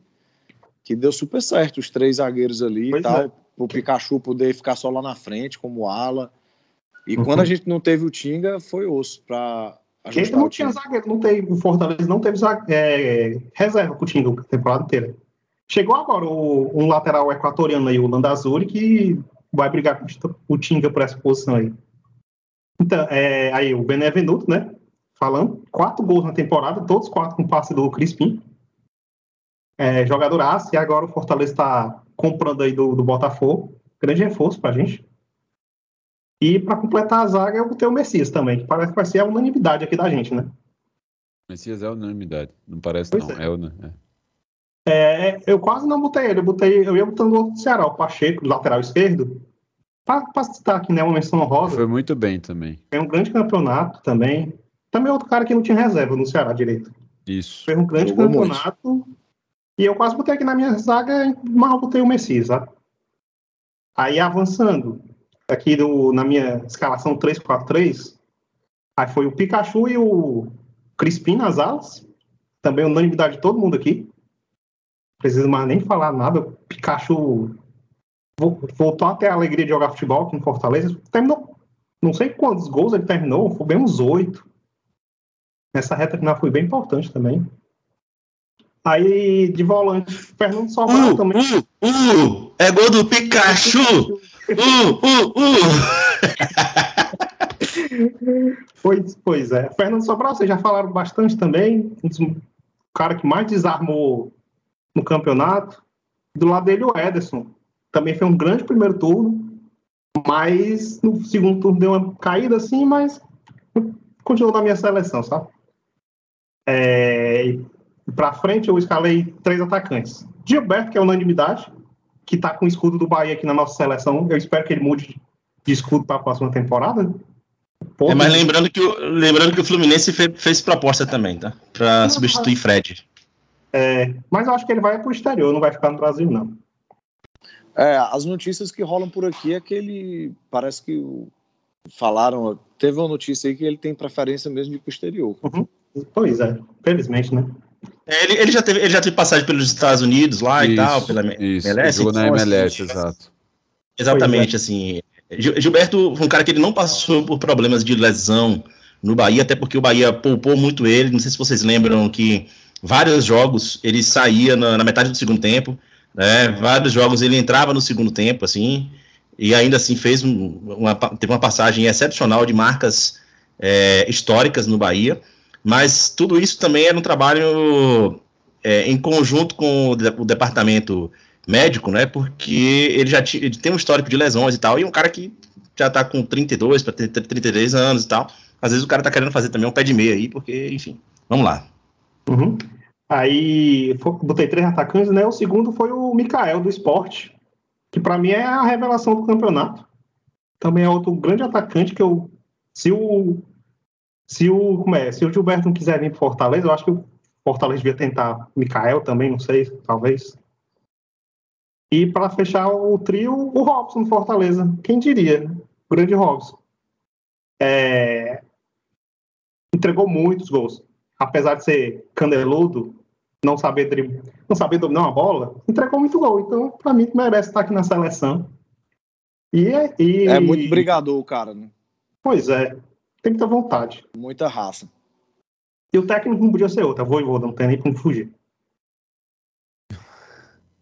Speaker 5: que deu super certo, os três zagueiros ali e
Speaker 6: Pois
Speaker 5: tal,
Speaker 6: é.
Speaker 5: o Pikachu poder ficar só lá na frente, como ala. E
Speaker 6: Uhum.
Speaker 5: quando a gente não teve o Tinga, foi osso para ajustar
Speaker 6: não tinha zagueiro, não teve, o Fortaleza não teve é, reserva com o Tinga a temporada inteira. Chegou agora o, um lateral equatoriano aí, o Landazuri, que vai brigar com o Tinga por essa posição aí. Então, é, aí o Benevenuto, né? Falando, quatro gols na temporada, todos quatro com passe do Crispim. É, jogador aço, e agora o Fortaleza está comprando aí do, do Botafogo. Grande reforço pra gente. E para completar a zaga, eu botei o Messias também, que parece que vai ser a unanimidade aqui da gente, né?
Speaker 2: Messias é unanimidade. Não parece,
Speaker 6: Pois
Speaker 2: não.
Speaker 6: é.
Speaker 2: É, é.
Speaker 6: É, eu quase não botei ele, eu botei, eu ia botando o outro do Ceará, o Pacheco, lateral esquerdo. Para citar aqui, né, uma menção honrosa,
Speaker 2: Foi muito bem também.
Speaker 6: foi um grande campeonato também. Também outro cara que não tinha reserva no Ceará direito.
Speaker 2: Isso.
Speaker 6: Foi um grande
Speaker 5: Jogou muito.
Speaker 6: campeonato. E eu quase botei aqui na minha zaga, mas eu botei o Messias, sabe? Aí avançando, aqui do, na minha escalação 3-4-3, aí foi o Pikachu e o Crispim nas alas. Também unanimidade de todo mundo aqui. Precisa mais nem falar nada. O Pikachu vo- voltou até a alegria de jogar futebol aqui no Fortaleza. Terminou, não sei quantos gols ele terminou, foi bem uns oito. Nessa reta final foi bem importante também. Aí, de volante, Fernando Sobral
Speaker 3: Uh,
Speaker 6: também.
Speaker 3: uh, uh, é gol do Pikachu! Uh, uh, uh!
Speaker 6: Pois, pois é. Fernando Sobral, vocês já falaram bastante também. Um dos- O cara que mais desarmou no campeonato. Do lado dele, o Ederson. Também foi um grande primeiro turno. Mas no segundo turno deu uma caída assim, mas continuou na minha seleção, sabe? É, pra frente eu escalei três atacantes. Gilberto, que é unanimidade, que tá com o escudo do Bahia aqui na nossa seleção. Eu espero que ele mude de escudo para a próxima temporada.
Speaker 3: É, mas lembrando que, o, lembrando que o Fluminense fez, fez proposta também, tá? Pra substituir Fred.
Speaker 6: É, mas eu acho que ele vai pro exterior, não vai ficar no Brasil, não.
Speaker 5: É, as notícias que rolam por aqui é que ele parece que o- falaram, teve uma notícia aí que ele tem preferência mesmo de ir pro exterior.
Speaker 6: Pois é, felizmente, né?
Speaker 3: É, ele, ele já teve, ele já teve passagem pelos Estados Unidos lá e tal, pela
Speaker 2: isso,
Speaker 3: MLS.
Speaker 2: jogou na
Speaker 3: então, assim,
Speaker 2: MLS, exato.
Speaker 3: Exatamente, assim. Gil- Gilberto foi um cara que ele não passou por problemas de lesão no Bahia, até porque o Bahia poupou muito ele. Não sei se vocês lembram que vários jogos ele saía na, na metade do segundo tempo, né? Vários jogos ele entrava no segundo tempo, assim, e ainda assim fez um- uma, teve uma passagem excepcional de marcas é, históricas no Bahia. Mas tudo isso também era um trabalho é, em conjunto com o, de- o departamento médico, né? Porque ele já ele tem um histórico de lesões e tal, e um cara que já tá com 32 para 33 anos e tal. Às vezes o cara tá querendo fazer também um pé de meia aí, porque, enfim, vamos lá.
Speaker 6: Uhum. Aí botei três atacantes, né? O segundo foi o Mikael do esporte, que para mim é a revelação do campeonato. Também é outro grande atacante que eu. Se o. Se o. Como é? Se o Gilberto não quiser vir pro Fortaleza, eu acho que o Fortaleza devia tentar Mikael também, não sei, talvez. E para fechar o trio, o Robson Fortaleza. Quem diria? O grande Robson. É, Entregou muitos gols apesar de ser caneludo, não saber drib... não saber dominar uma bola, entregou muito gol. Então, para mim, merece estar aqui na seleção. E, é- e...
Speaker 5: É muito brigador o cara, né?
Speaker 6: Pois é, tem muita vontade.
Speaker 5: Muita raça.
Speaker 6: E o técnico não podia ser outro, vou e vou, não tem nem como fugir.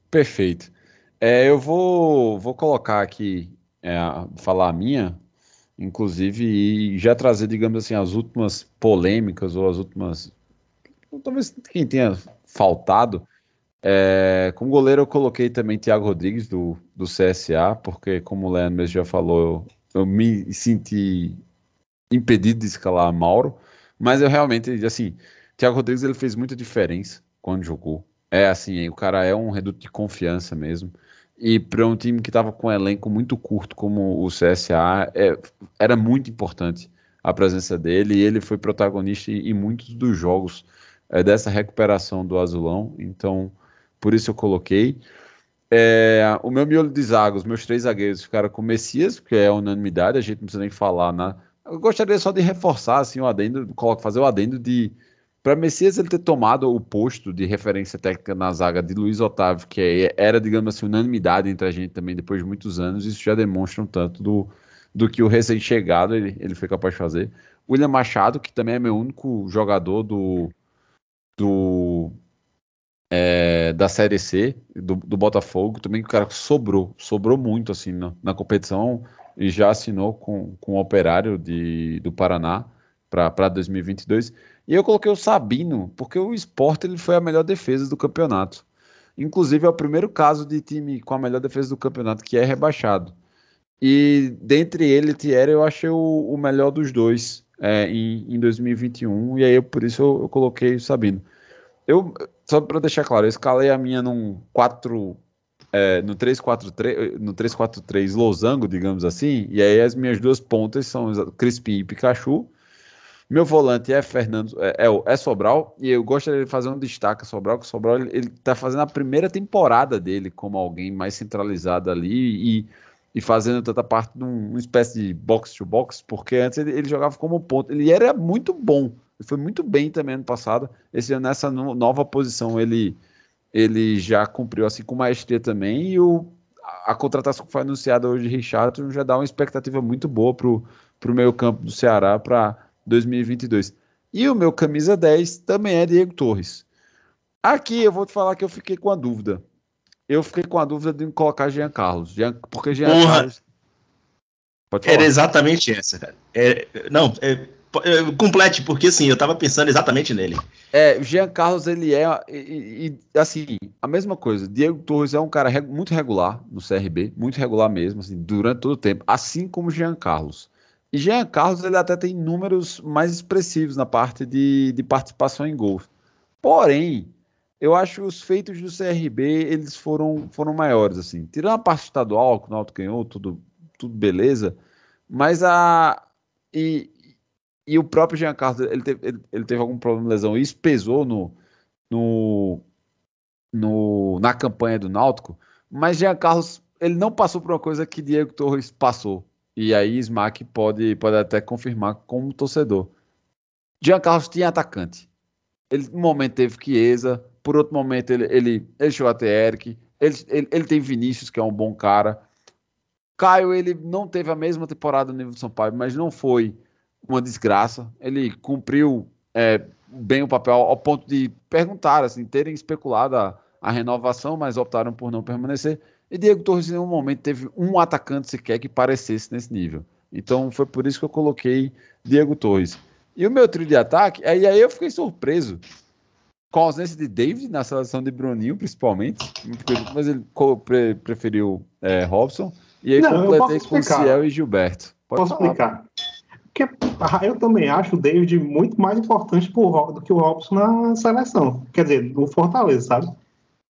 Speaker 2: Perfeito. É, eu vou, vou colocar aqui, é, falar a minha, inclusive, e já trazer, digamos assim, as últimas polêmicas ou as últimas. Talvez quem tenha faltado. É, como goleiro, eu coloquei também Thiago Rodrigues do, do CSA, porque, como o Leandro já falou, eu, eu me senti impedido de escalar Mauro, mas eu realmente, assim, Thiago Rodrigues ele fez muita diferença quando jogou. É assim, o cara é um reduto de confiança mesmo. E para um time que estava com um elenco muito curto como o CSA, é, era muito importante a presença dele. E ele foi protagonista em, em muitos dos jogos é, dessa recuperação do Azulão. Então, por isso eu coloquei. É, o meu miolo de zaga, os meus três zagueiros ficaram com o Messias, que é unanimidade, a gente não precisa nem falar. Né? Eu gostaria só de reforçar assim, o adendo, fazer o adendo de para Messias ele ter tomado o posto de referência técnica na zaga de Luiz Otávio, que é- era, digamos assim, unanimidade entre a gente também depois de muitos anos, isso já demonstra um tanto do, do que o recém-chegado ele, ele foi capaz de fazer. William Machado, que também é meu único jogador do, do é, da Série C, do, do Botafogo, também que o cara sobrou, sobrou muito assim na, na competição e já assinou com, com o Operário de, do Paraná para 2022. E eu coloquei o Sabino, porque o esporte ele foi a melhor defesa do campeonato. Inclusive, é o primeiro caso de time com a melhor defesa do campeonato que é rebaixado. E dentre ele, Thierry, eu achei o, o melhor dos dois é, em, em 2021. E aí, por isso, eu, eu coloquei o Sabino. Eu, só para deixar claro, eu escalei a minha num 4. é, no 3-4-3 no 3-4-3 losango, digamos assim, e aí as minhas duas pontas são Crispim e Pikachu. Meu volante é Fernando, é, é, o- é Sobral, e eu gostaria de fazer um destaque a Sobral, que o Sobral ele, ele tá fazendo a primeira temporada dele como alguém mais centralizado ali e, e fazendo tanta parte de um- uma espécie de box to box, porque antes ele, ele jogava como ponto, ele era muito bom, foi muito bem também ano passado, esse nessa no- nova posição ele, ele já cumpriu assim com maestria também, e o, a, contratação que foi anunciada hoje de Richardson já dá uma expectativa muito boa pro, pro meio campo do Ceará para 2022. E o meu camisa 10 também é Diego Torres. Aqui eu vou te falar que eu fiquei com a dúvida. Eu fiquei com a dúvida de colocar Jean Carlos. Jean, porque Jean
Speaker 3: Porra.
Speaker 2: Carlos.
Speaker 3: Era exatamente essa. É, não, é, eh, complete, porque assim, eu tava pensando exatamente nele.
Speaker 2: É, o Jean Carlos, ele é, e, e, assim, a mesma coisa. Diego Torres é um cara re- muito regular no CRB, muito regular mesmo, assim, durante todo o tempo, assim como Jean Carlos. E Jean Carlos, ele até tem números mais expressivos na parte de, de participação em gols. Porém, eu acho que os feitos do CRB, eles foram, foram maiores, assim. Tirando a parte estadual, que o Náutico ganhou, tudo, tudo beleza, mas a... E, e o próprio Jean Carlos, ele teve, ele, ele teve algum problema de lesão, isso pesou no, no, no, na campanha do Náutico, mas Jean Carlos, ele não passou por uma coisa que Diego Torres passou, e aí Smack pode, pode até confirmar como torcedor. Jean Carlos tinha atacante, ele no momento teve Chiesa, por outro momento ele, ele, ele chegou a ter Eric, ele, ele, ele tem Vinícius, que é um bom cara, Caio, ele não teve a mesma temporada no nível do São Paulo, mas não foi uma desgraça. Ele cumpriu é, bem o papel ao ponto de perguntar, assim, terem especulado a, a, renovação, mas optaram por não permanecer. E Diego Torres, em nenhum momento, teve um atacante sequer que parecesse nesse nível. Então foi por isso que eu coloquei Diego Torres. E o meu trio de ataque, aí, aí eu fiquei surpreso com a ausência de David na seleção de Bruninho, principalmente, mas ele pre preferiu é, Robson. E aí
Speaker 6: Não,
Speaker 2: completei com Ciel e Gilberto.
Speaker 6: Pode posso falar. explicar? Porque eu também acho o David muito mais importante pro, do que o Robson na seleção. Quer dizer, no Fortaleza, sabe?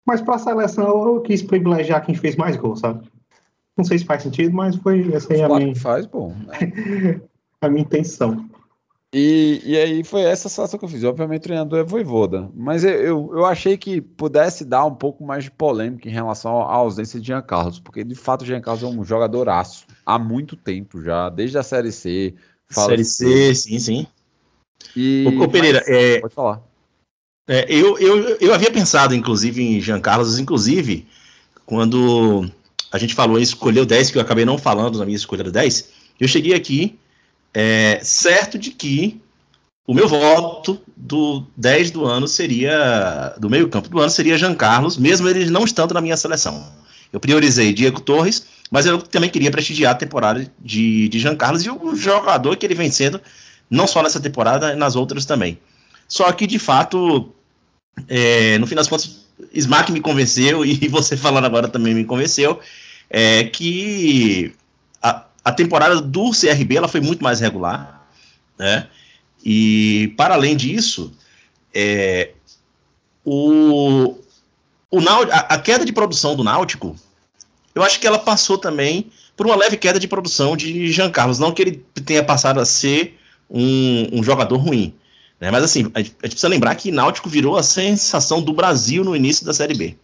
Speaker 6: Mas para a seleção eu quis privilegiar quem fez mais gols, sabe? Não sei se faz sentido, mas foi essa aí a minha.
Speaker 2: faz, bom.
Speaker 6: Né? a minha intenção.
Speaker 2: E, e aí foi essa situação que eu fiz. Obviamente o treinador é voivoda. Mas eu, eu, eu, achei que pudesse dar um pouco mais de polêmica em relação à ausência de Jean Carlos, porque de fato o Jean Carlos é um jogadoraço há muito tempo já, desde a Série C.
Speaker 3: Série C, sim, sim.
Speaker 2: E,
Speaker 3: ô Pereira,
Speaker 2: mas,
Speaker 3: é,
Speaker 2: pode falar.
Speaker 3: É, eu, eu, eu havia pensado, inclusive, em Jean Carlos, inclusive, quando a gente falou em escolher o 10, que eu acabei não falando na minha escolha do 10, eu cheguei aqui é, certo de que o meu voto do 10 do ano seria, do meio campo do ano, seria Jean Carlos, mesmo ele não estando na minha seleção. Eu priorizei Diego Torres, mas eu também queria prestigiar a temporada de, de Jean Carlos e o jogador que ele vem sendo, não só nessa temporada, nas outras também. Só que, de fato, é, no fim das contas, Smack me convenceu, e você falando agora também me convenceu, é, que a, a temporada do CRB ela foi muito mais regular, né? E para além disso, é, o, o Náutico, a, a, queda de produção do Náutico, eu acho que ela passou também por uma leve queda de produção de Jean Carlos, não que ele tenha passado a ser um, um jogador ruim, né? Mas assim, a gente, precisa lembrar que Náutico virou a sensação do Brasil no início da Série B.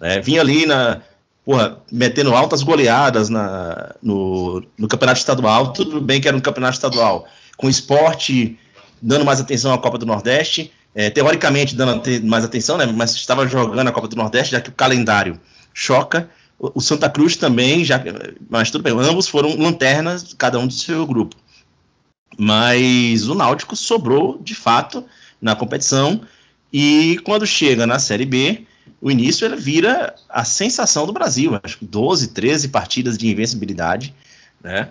Speaker 3: Né? Vinha ali na, porra, metendo altas goleadas na, no, no campeonato estadual. Tudo bem que era um campeonato estadual, com esporte dando mais atenção à Copa do Nordeste, é, teoricamente dando mais atenção, né, mas estava jogando a Copa do Nordeste, já que o calendário choca. O, o Santa Cruz também, já, mas tudo bem, ambos foram lanternas, cada um do seu grupo. Mas o Náutico sobrou, de fato, na competição, e quando chega na Série B, o início ele vira a sensação do Brasil. Acho que 12, 13 partidas de invencibilidade, né?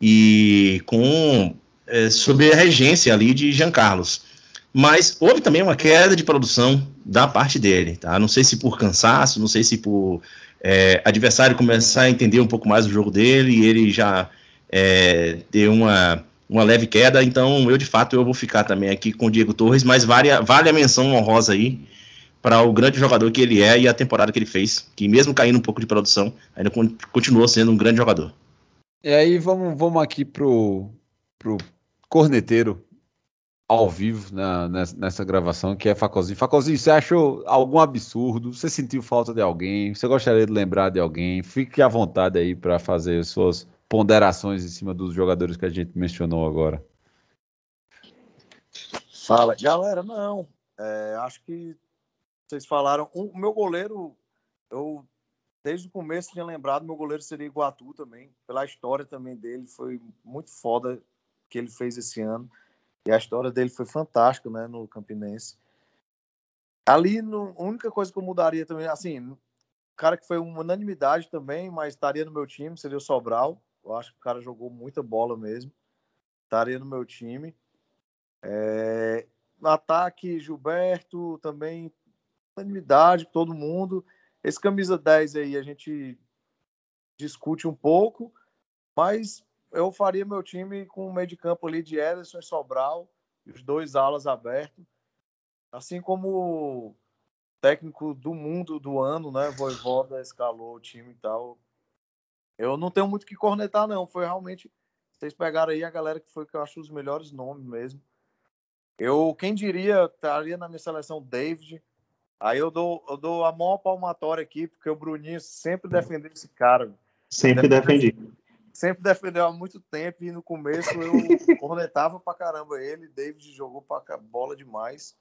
Speaker 3: E com é, sob a regência ali de Jean Carlos. Mas houve também uma queda de produção da parte dele, tá? Não sei se por cansaço, não sei se por é, adversário começar a entender um pouco mais o jogo dele e ele já é, ter uma, uma leve queda. Então, eu de fato eu vou ficar também aqui com o Diego Torres, mas vale, vale a menção honrosa aí para o grande jogador que ele é e a temporada que ele fez, que mesmo caindo um pouco de produção, ainda continuou sendo um grande jogador.
Speaker 2: E aí vamos, vamos aqui pro, pro corneteiro ao vivo na, nessa, nessa, gravação, que é Facozinho. Facozinho, você achou algum absurdo? Você sentiu falta de alguém? Você gostaria de lembrar de alguém? Fique à vontade aí para fazer suas ponderações em cima dos jogadores que a gente mencionou agora.
Speaker 5: Fala, galera, não. É, acho que vocês falaram. O meu goleiro, eu desde o começo tinha lembrado, meu goleiro seria Iguatu também, pela história também dele, foi muito foda que ele fez esse ano. E a história dele foi fantástica, né, no Campinense. Ali, no, a única coisa que eu mudaria também, assim, cara que foi uma unanimidade também, mas estaria no meu time, seria o Sobral. Eu acho que o cara jogou muita bola mesmo. Estaria no meu time. É, no ataque, Gilberto também, unanimidade, todo mundo. Esse camisa 10 aí a gente discute um pouco, mas eu faria meu time com o meio de campo ali de Ederson e Sobral, e os dois alas abertos. Assim como técnico do mundo do ano, né? Voivoda escalou o time e tal. Eu não tenho muito o que cornetar, não. Foi realmente. Vocês pegaram aí a galera que foi que eu acho os melhores nomes mesmo. Eu, quem diria, estaria na minha seleção David. Aí eu dou, eu dou a maior palmatória aqui, porque o Bruninho sempre defendeu esse cara.
Speaker 6: Sempre defendi.
Speaker 5: Sempre defendeu há muito tempo e no começo eu cornetava pra caramba ele. David jogou pra bola demais.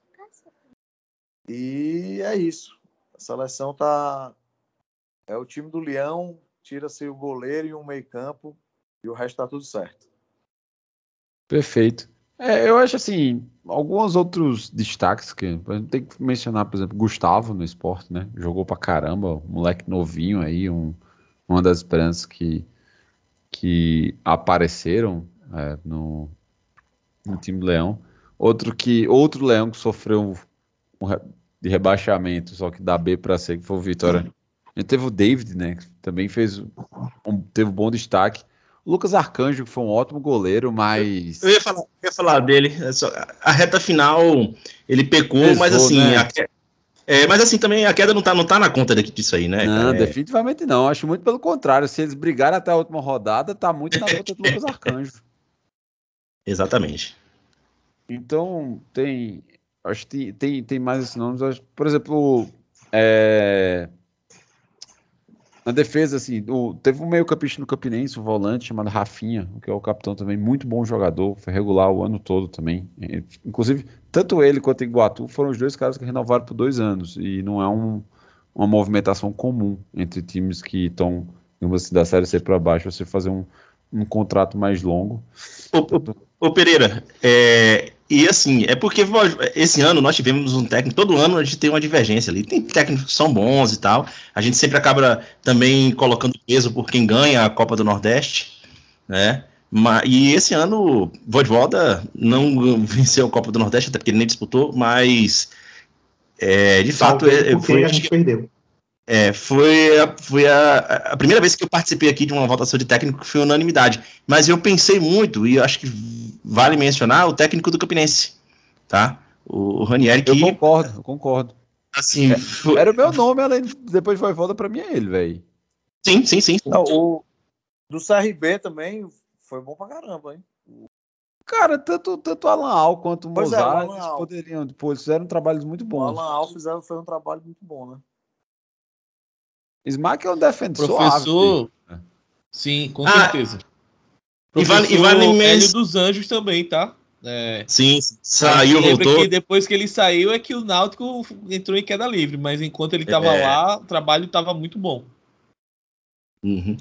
Speaker 5: E é isso. A seleção tá. É o time do Leão, tira-se o goleiro e um meio-campo, e o resto tá tudo certo.
Speaker 2: Perfeito. É, eu acho assim, alguns outros destaques que tem que mencionar, por exemplo, Gustavo no esporte, né? Jogou pra caramba, um moleque novinho aí, um, uma das esperanças que, que apareceram é, no, no time do Leão. Outro que outro Leão que sofreu um re- de rebaixamento, só que da B para C, que foi o Vitória. A gente teve o David, né? Que também fez um, teve um bom destaque. O Lucas Arcanjo, que foi um ótimo goleiro, mas.
Speaker 3: Eu ia falar, eu ia falar dele. é A reta final, ele pecou,
Speaker 2: Pesou,
Speaker 3: mas assim.
Speaker 2: né?
Speaker 3: a é, mas assim, também a queda não tá, não tá na conta daqui disso aí, né?
Speaker 2: Não,
Speaker 3: cara? É,
Speaker 2: definitivamente não. Acho muito pelo contrário. Se eles brigarem até a última rodada, tá muito na conta do Lucas Arcanjo.
Speaker 3: Exatamente.
Speaker 2: Então, tem. Acho que tem, tem, mais esses nomes. Por exemplo, é, na defesa, assim, o- teve um meio-campista no Campinense, um volante chamado Rafinha, que é o capitão também, muito bom jogador, foi regular o ano todo também. Inclusive, tanto ele quanto Iguatu foram os dois caras que renovaram por dois anos, e não é um- uma movimentação comum entre times que estão, digamos assim, da Série C para baixo, você fazer um, um contrato mais longo.
Speaker 3: Ô, ô, ô, Pereira, é, e assim, é porque esse ano nós tivemos um técnico, todo ano a gente tem uma divergência ali. Tem técnicos que são bons e tal. A gente sempre acaba também colocando peso por quem ganha a Copa do Nordeste, né? Ma- E esse ano, Voivoda não venceu a Copa do Nordeste, até porque ele nem disputou, mas é, de fato é,
Speaker 6: porque
Speaker 3: foi,
Speaker 6: a gente perdeu.
Speaker 3: É, foi, a, foi a, a primeira vez que eu participei aqui de uma votação de técnico que foi unanimidade. Mas eu pensei muito, e eu acho que vale mencionar o técnico do Campinense, tá? O, o Ranieri,
Speaker 2: Eu
Speaker 3: que,
Speaker 2: concordo, eu concordo.
Speaker 3: assim, foi-
Speaker 2: Era o meu nome, além de, depois foi volta pra mim é ele, velho.
Speaker 3: sim, sim, sim.
Speaker 5: Não, o do CRB também foi bom pra caramba, hein?
Speaker 2: Cara, tanto, tanto Alan Al quanto o
Speaker 5: é, o
Speaker 2: Mozart,
Speaker 5: Al.
Speaker 2: poderiam, pô, eles fizeram trabalhos muito
Speaker 5: O
Speaker 2: bons.
Speaker 5: Alan Alves foi um trabalho muito bom, né?
Speaker 2: Smack é um defensor.
Speaker 4: Professor.
Speaker 2: suave.
Speaker 4: Sim, com
Speaker 3: Ah,
Speaker 4: certeza.
Speaker 3: e vale- e vale men-
Speaker 4: Hélio dos Anjos também, tá? É,
Speaker 3: Sim, saiu, voltou.
Speaker 4: que depois que ele saiu é que o Náutico entrou em queda livre, mas enquanto ele tava
Speaker 3: É.
Speaker 4: lá, o trabalho tava muito bom.
Speaker 3: Uhum.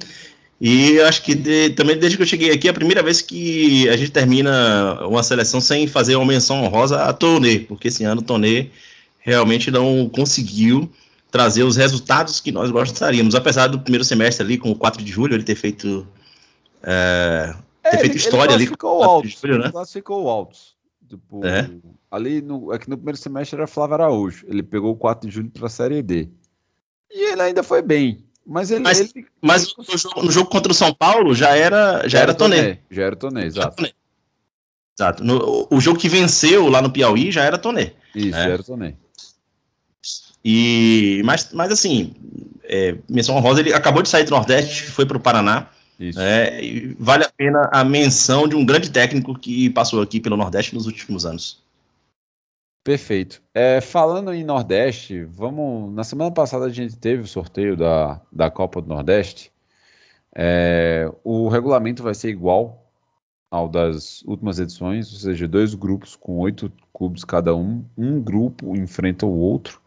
Speaker 3: E eu acho que de- também desde que eu cheguei aqui, é a primeira vez que a gente termina uma seleção sem fazer uma menção honrosa a Tonê, porque esse ano o Tonê realmente não conseguiu trazer os resultados que nós gostaríamos, apesar do primeiro semestre ali, com o 4 de julho, ele ter feito, é, ter feito história ali com o
Speaker 2: classificou
Speaker 3: 4
Speaker 2: altos,
Speaker 3: de julho, né?
Speaker 2: ele classificou altos. Tipo,
Speaker 3: É.
Speaker 2: ali no, aqui no primeiro semestre era Flávio Araújo. Ele pegou o 4 de julho pra Série D. E ele ainda foi bem. Mas ele.
Speaker 3: Mas-
Speaker 2: ele
Speaker 3: Mas no jogo, no jogo contra o São Paulo já era, já era Tonê.
Speaker 2: Já era Tonê, exato.
Speaker 3: Exato. No- o jogo que venceu lá no Piauí já era Tonê.
Speaker 2: Isso,
Speaker 3: É.
Speaker 2: já era Tonê.
Speaker 3: E, mas, mas assim, é, menção honrosa, ele acabou de sair do Nordeste, foi para o Paraná.
Speaker 2: Isso.
Speaker 3: É, vale a pena a menção de um grande técnico que passou aqui pelo Nordeste nos últimos anos.
Speaker 2: Perfeito. É, falando em Nordeste, vamos. Na semana passada a gente teve o sorteio da, da Copa do Nordeste. É, o regulamento vai ser igual ao das últimas edições, ou seja, dois grupos com oito clubes cada um. Um grupo enfrenta o outro.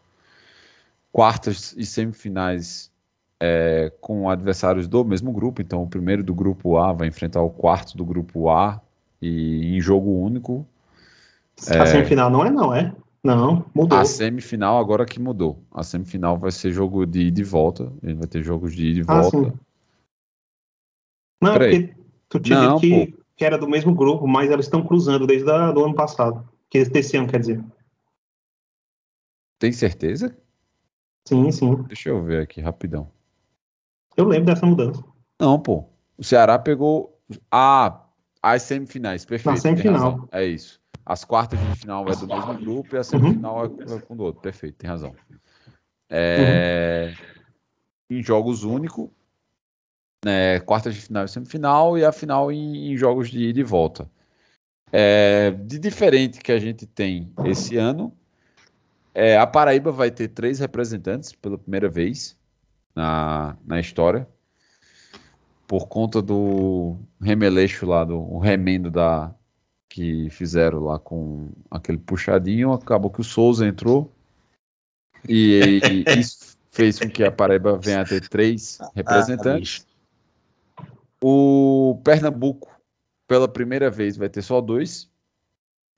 Speaker 2: Quartas e semifinais é, com adversários do mesmo grupo. Então, o primeiro do grupo A vai enfrentar o quarto do grupo A e em jogo único.
Speaker 6: A semifinal não é, não, é? Não, mudou.
Speaker 2: A semifinal agora que mudou. A semifinal vai ser jogo de ida e volta. Ele vai ter jogos de ida e
Speaker 6: Ah,
Speaker 2: volta.
Speaker 6: sim. Não,
Speaker 2: Peraí.
Speaker 6: porque tu tinha
Speaker 2: Não,
Speaker 6: que que era do mesmo grupo, mas elas estão cruzando desde o ano passado. Que desse ano, quer dizer.
Speaker 2: Tem certeza?
Speaker 6: Sim, sim.
Speaker 2: Deixa eu ver aqui rapidão.
Speaker 6: Eu lembro dessa mudança.
Speaker 2: Não, pô. O Ceará pegou. Ah, as semifinais, perfeito.
Speaker 6: Na semifinal.
Speaker 2: É isso. As quartas de final é do mesmo grupo e a semifinal é com o outro. Perfeito, tem razão. É, Em jogos únicos, né, quartas de final e semifinal, e a final em, em jogos de ida e volta. É, de diferente que a gente tem esse ano, é, a Paraíba vai ter três representantes pela primeira vez na, na história, por conta do remeleixo lá, do remendo da, que fizeram lá com aquele puxadinho, acabou que o Souza entrou e, e isso fez com que a Paraíba venha a ter três representantes. O Pernambuco, pela primeira vez, vai ter só dois.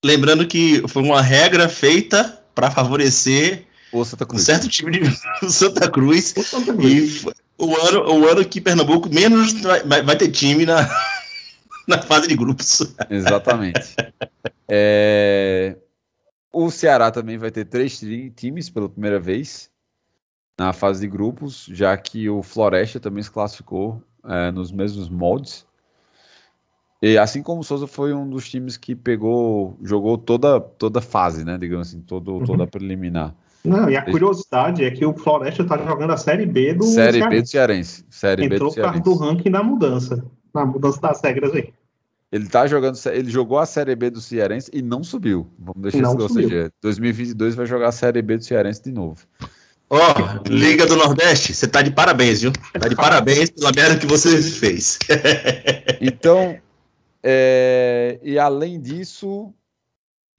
Speaker 3: Lembrando que foi uma regra feita para favorecer
Speaker 2: O Santa
Speaker 3: um
Speaker 2: Cruz.
Speaker 3: certo time de Santa Cruz.
Speaker 6: O Santa
Speaker 3: E
Speaker 6: Cruz.
Speaker 3: foi o ano, o ano que Pernambuco menos vai, vai- ter time na, na fase de grupos.
Speaker 2: Exatamente. É, O Ceará também vai ter três times pela primeira vez na fase de grupos, já que o Floresta também se classificou é, nos mesmos moldes. E assim como o Souza foi um dos times que pegou, jogou toda toda fase, né? Digamos assim, todo, toda a preliminar.
Speaker 6: Não, e a curiosidade é que o Floresta tá jogando a Série B do
Speaker 2: Série
Speaker 6: Ceará.
Speaker 2: B do Cearense. Série B
Speaker 6: Entrou
Speaker 2: do
Speaker 6: por causa
Speaker 2: Cearense.
Speaker 6: do ranking da mudança. Na mudança das regras aí.
Speaker 2: Ele tá jogando, ele jogou a Série B do Cearense e não subiu. Vamos deixar
Speaker 6: Não
Speaker 2: isso, ou
Speaker 6: subiu.
Speaker 2: seja, 2022 vai jogar a Série B do Cearense de novo.
Speaker 3: Ó, Liga do Nordeste, você tá de parabéns, viu? Tá de parabéns pela merda que você fez.
Speaker 2: Então, é, e além disso,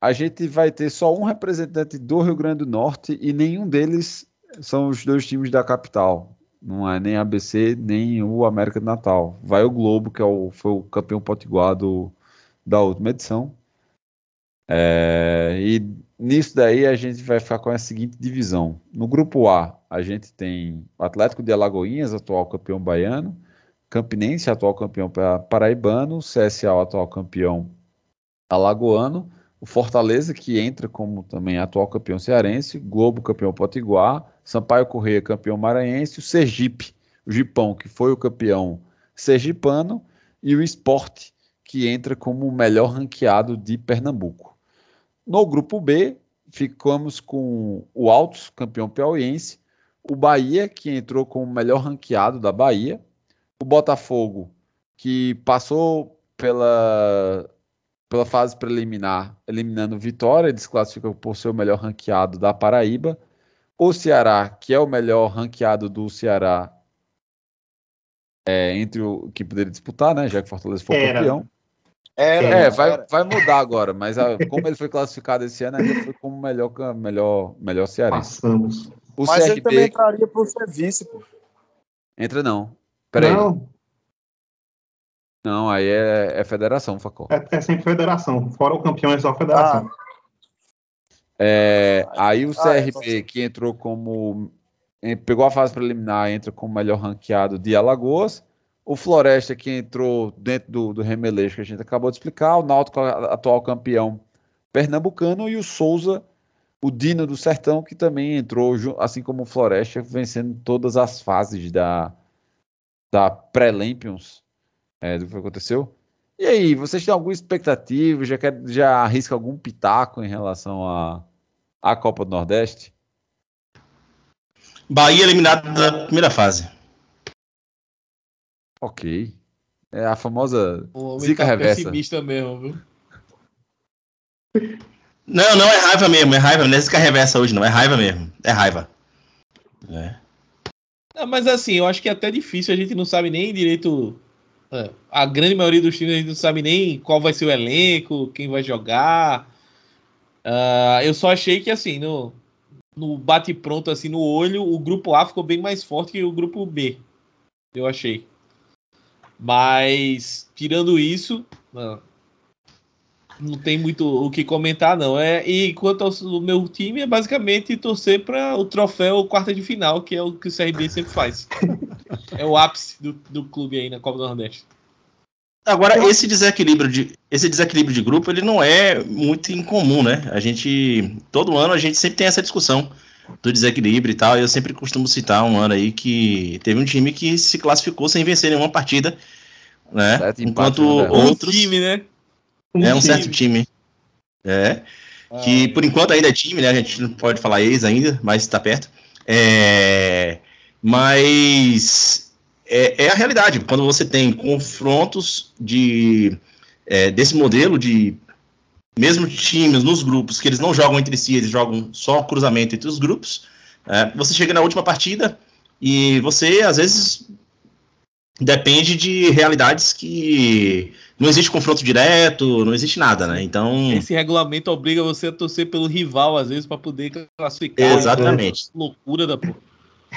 Speaker 2: a gente vai ter só um representante do Rio Grande do Norte e nenhum deles são os dois times da capital. Não é nem ABC, nem o América do Natal. Vai o Globo, que é o, foi o campeão potiguar do, da última edição. É, e nisso daí a gente vai ficar com a seguinte divisão. No grupo A, a gente tem o Atlético de Alagoinhas, atual campeão baiano, Campinense, atual campeão pa- paraibano, CSA, atual campeão alagoano, o Fortaleza, que entra como também atual campeão cearense, Globo, campeão potiguar, Sampaio Correia, campeão maranhense, o Sergipe, o Gipão, que foi o campeão sergipano, e o Esporte, que entra como o melhor ranqueado de Pernambuco. No grupo B, ficamos com o Altos, campeão piauiense, o Bahia, que entrou como o melhor ranqueado da Bahia, o Botafogo, que passou pela, pela fase preliminar, eliminando o Vitória, desclassifica por ser o melhor ranqueado da Paraíba, o Ceará, que é o melhor ranqueado do Ceará é, entre o que poderia disputar, né? Já que Fortaleza foi
Speaker 6: Era.
Speaker 2: campeão.
Speaker 5: Era,
Speaker 2: É, vai,
Speaker 5: era.
Speaker 2: vai mudar agora, mas a- como ele foi classificado esse ano, ainda foi como melhor, melhor, melhor cearense.
Speaker 6: Passamos.
Speaker 2: O
Speaker 5: Mas ele também
Speaker 2: CRB
Speaker 5: entraria pro ser vice, pô.
Speaker 2: entra não. Peraí. Não,
Speaker 6: Não,
Speaker 2: aí é, é federação, Facol.
Speaker 6: é, é sempre federação. Fora o campeão é só federação.
Speaker 2: É, aí o
Speaker 5: Ah, é,
Speaker 2: que entrou como. Pegou a fase preliminar, entra como melhor ranqueado de Alagoas. O Floresta, que entrou dentro do, do remeleixo que a gente acabou de explicar. O Náutico, atual campeão pernambucano. E o Souza, o Dino do Sertão, que também entrou, assim como o Floresta, vencendo todas as fases da, da pré-Lampions é, do que aconteceu. E aí, vocês têm alguma expectativa? Já, quer, já arrisca algum pitaco em relação à à Copa do Nordeste?
Speaker 3: Bahia eliminado da primeira fase.
Speaker 2: Ok. É a famosa
Speaker 4: O
Speaker 2: zica
Speaker 4: tá
Speaker 2: reversa.
Speaker 4: pessimista mesmo, viu?
Speaker 3: Não, não é raiva mesmo, é raiva. Não é esse reversa hoje, não. É raiva mesmo. É raiva. É.
Speaker 4: Não, mas assim, eu acho que é até difícil, a gente não sabe nem direito. é, a grande maioria dos times a gente não sabe nem qual vai ser o elenco, quem vai jogar. Ah, eu só achei que assim, no, no bate-pronto, assim, no olho, o grupo A ficou bem mais forte que o grupo B. Eu achei. Mas, tirando isso, ah, não tem muito o que comentar, não. É, e quanto ao meu time, é basicamente torcer para o troféu quarta de final, que é o que o CRB sempre faz. é o ápice do, do clube aí na Copa do Nordeste.
Speaker 3: Agora, esse desequilíbrio de esse desequilíbrio de grupo, ele não é muito incomum, né? A gente todo ano a gente sempre tem essa discussão do desequilíbrio e tal. E eu sempre costumo citar um ano aí que teve um time que se classificou sem vencer nenhuma partida, né?
Speaker 2: Certo
Speaker 3: Enquanto
Speaker 2: empate, né?
Speaker 3: outros
Speaker 4: Um time, né?
Speaker 3: É um certo time. É. Que por enquanto ainda é time, né? A gente não pode falar ex ainda, mas está perto. É, mas é, é a realidade. Quando você tem confrontos de é, desse modelo de mesmo times nos grupos que eles não jogam entre si, eles jogam só cruzamento entre os grupos. é, você chega na última partida e você às vezes depende de realidades que não existe confronto direto, não existe nada, né? Então
Speaker 4: Esse regulamento obriga você a torcer pelo rival, às vezes, pra poder classificar.
Speaker 3: Exatamente.
Speaker 4: É loucura da porra.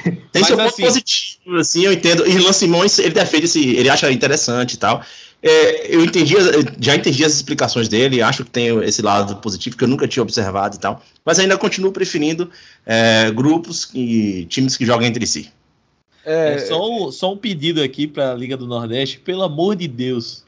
Speaker 3: Tem
Speaker 4: Mas
Speaker 3: seu ponto
Speaker 4: assim-
Speaker 3: positivo, assim, eu entendo. E Irlan Simões, ele defende esse, ele acha interessante e tal. É, eu entendi, já entendi as explicações dele, acho que tem esse lado positivo que eu nunca tinha observado e tal. Mas ainda continuo preferindo é, grupos e times que jogam entre si.
Speaker 4: É, só, um, só um pedido aqui pra Liga do Nordeste, pelo amor de Deus,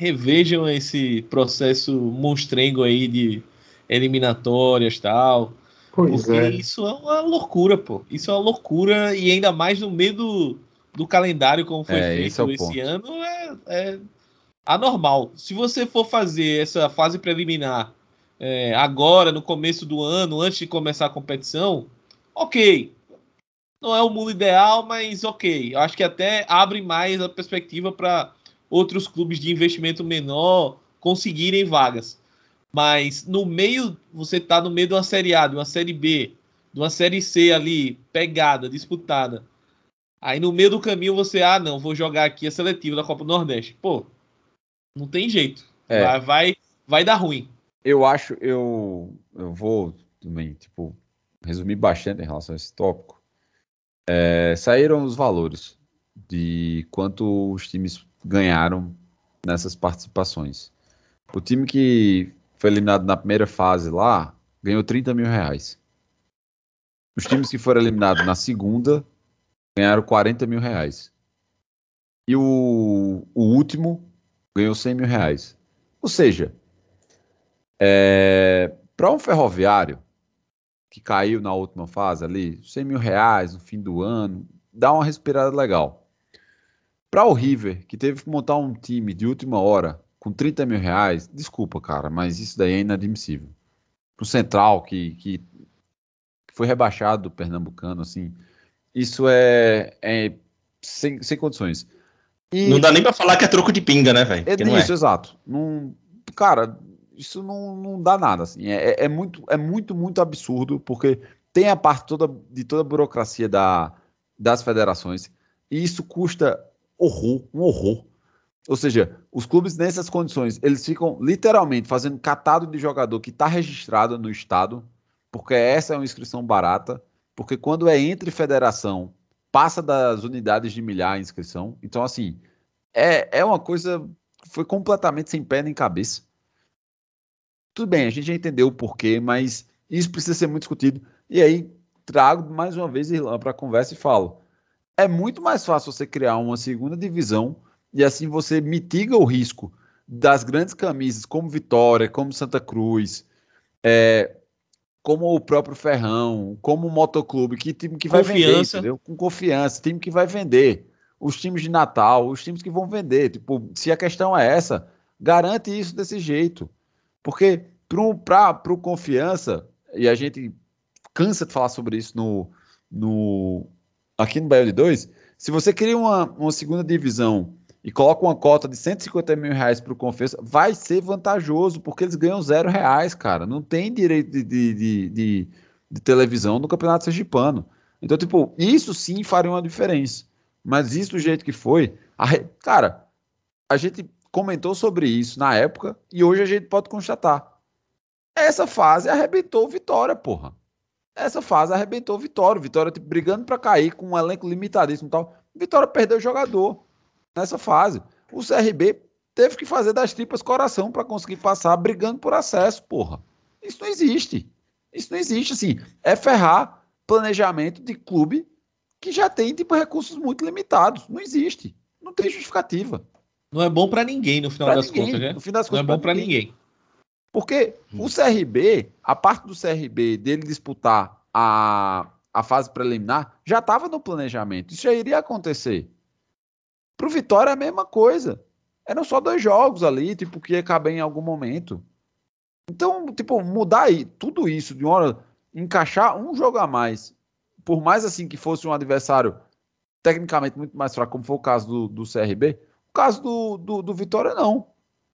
Speaker 4: revejam esse processo monstrengo aí de eliminatórias e tal.
Speaker 6: Pois
Speaker 4: Porque
Speaker 6: é.
Speaker 4: isso é uma loucura, pô. Isso é uma loucura e ainda mais no meio do, do calendário como foi
Speaker 2: É, esse é
Speaker 4: feito esse ano é, é anormal. Se você for fazer essa fase preliminar é, agora, no começo do ano, antes de começar a competição, ok. Não é o mundo ideal, mas ok. Eu acho que até abre mais a perspectiva para outros clubes de investimento menor conseguirem vagas. Mas no meio, você tá no meio de uma Série A, de uma Série B, de uma Série C ali, pegada, disputada. Aí no meio do caminho você, ah, não, vou jogar aqui a seletiva da Copa do Nordeste. Pô, não tem jeito.
Speaker 2: É.
Speaker 4: Vai, vai, vai dar ruim.
Speaker 2: Eu acho, eu, eu vou também, tipo, resumir bastante em relação a esse tópico. É, saíram os valores de quanto os times ganharam nessas participações. O time que foi eliminado na primeira fase lá ganhou 30 mil reais. Os times que foram eliminados na segunda ganharam 40 mil reais. E o, o último ganhou 100 mil reais. Ou seja, é, para um ferroviário que caiu na última fase ali, 100 mil reais no fim do ano, dá uma respirada legal. Para o River, que teve que montar um time de última hora com 30 mil reais, desculpa, cara, mas isso daí é inadmissível. Para o Central, que, que, foi rebaixado do Pernambucano, assim, isso é, é sem, sem condições. E-
Speaker 3: Não dá nem pra falar que é troco de pinga, né, velho?
Speaker 2: é
Speaker 3: não é.
Speaker 2: isso, exato. Não, cara, isso não, não dá nada. Assim. É, é- é muito, é muito, muito absurdo, porque tem a parte toda de toda a burocracia da, das federações, e isso custa horror, um horror. Ou seja, os clubes nessas condições, eles ficam literalmente fazendo catado de jogador que está registrado no estado, porque essa é uma inscrição barata, porque quando é entre federação, passa das unidades de milhar a inscrição. Então, assim, é, é uma coisa foi completamente sem pé nem cabeça. Tudo bem, a gente já entendeu o porquê, mas isso precisa ser muito discutido. E aí, trago mais uma vez Irlan para a conversa e falo: é muito mais fácil você criar uma segunda divisão e assim você mitiga o risco das grandes camisas como Vitória, como Santa Cruz, é, como o próprio Ferrão, como o Motoclube, que time que vai vender,
Speaker 4: Confiança.
Speaker 2: entendeu? Com confiança, time que vai vender. Os times de Natal, os times que vão vender. Tipo, se a questão é essa, garante isso desse jeito. Porque para o confiança, e a gente cansa de falar sobre isso no, no aqui no Bahia de 2, se você cria uma, uma segunda divisão e coloca uma cota de 150 mil reais para o confiança, vai ser vantajoso, porque eles ganham zero reais, cara. Não tem direito de, de, de, de- de televisão no Campeonato Sergipano. Então, tipo, isso sim faria uma diferença. Mas isso do jeito que foi, a cara, a gente comentou sobre isso na época e hoje a gente pode constatar. Essa fase arrebentou Vitória, porra. Essa fase arrebentou o Vitória. Vitória tipo, brigando para cair com um elenco limitadíssimo e tal. Vitória perdeu o jogador nessa fase. O CRB teve que fazer das tripas coração para conseguir passar brigando por acesso, porra. Isso não existe. Isso não existe, assim. É ferrar planejamento de clube que já tem, tipo, recursos muito limitados. Não existe. Não tem justificativa.
Speaker 4: Não é bom pra ninguém no final
Speaker 2: Pra
Speaker 4: das
Speaker 2: ninguém,
Speaker 4: contas, né?
Speaker 2: no fim das
Speaker 4: Não é
Speaker 2: contas,
Speaker 4: bom pra ninguém.
Speaker 2: Porque o CRB, a parte do CRB dele disputar a, a fase preliminar, já estava no planejamento. Isso já iria acontecer. Pro Vitória é a mesma coisa. Eram só dois jogos ali, tipo, que ia caber em algum momento. Então, tipo, mudar aí tudo isso de uma hora, encaixar um jogo a mais, por mais assim que fosse um adversário tecnicamente muito mais fraco, como foi o caso do, do CRB, o caso do, do, do Vitória não.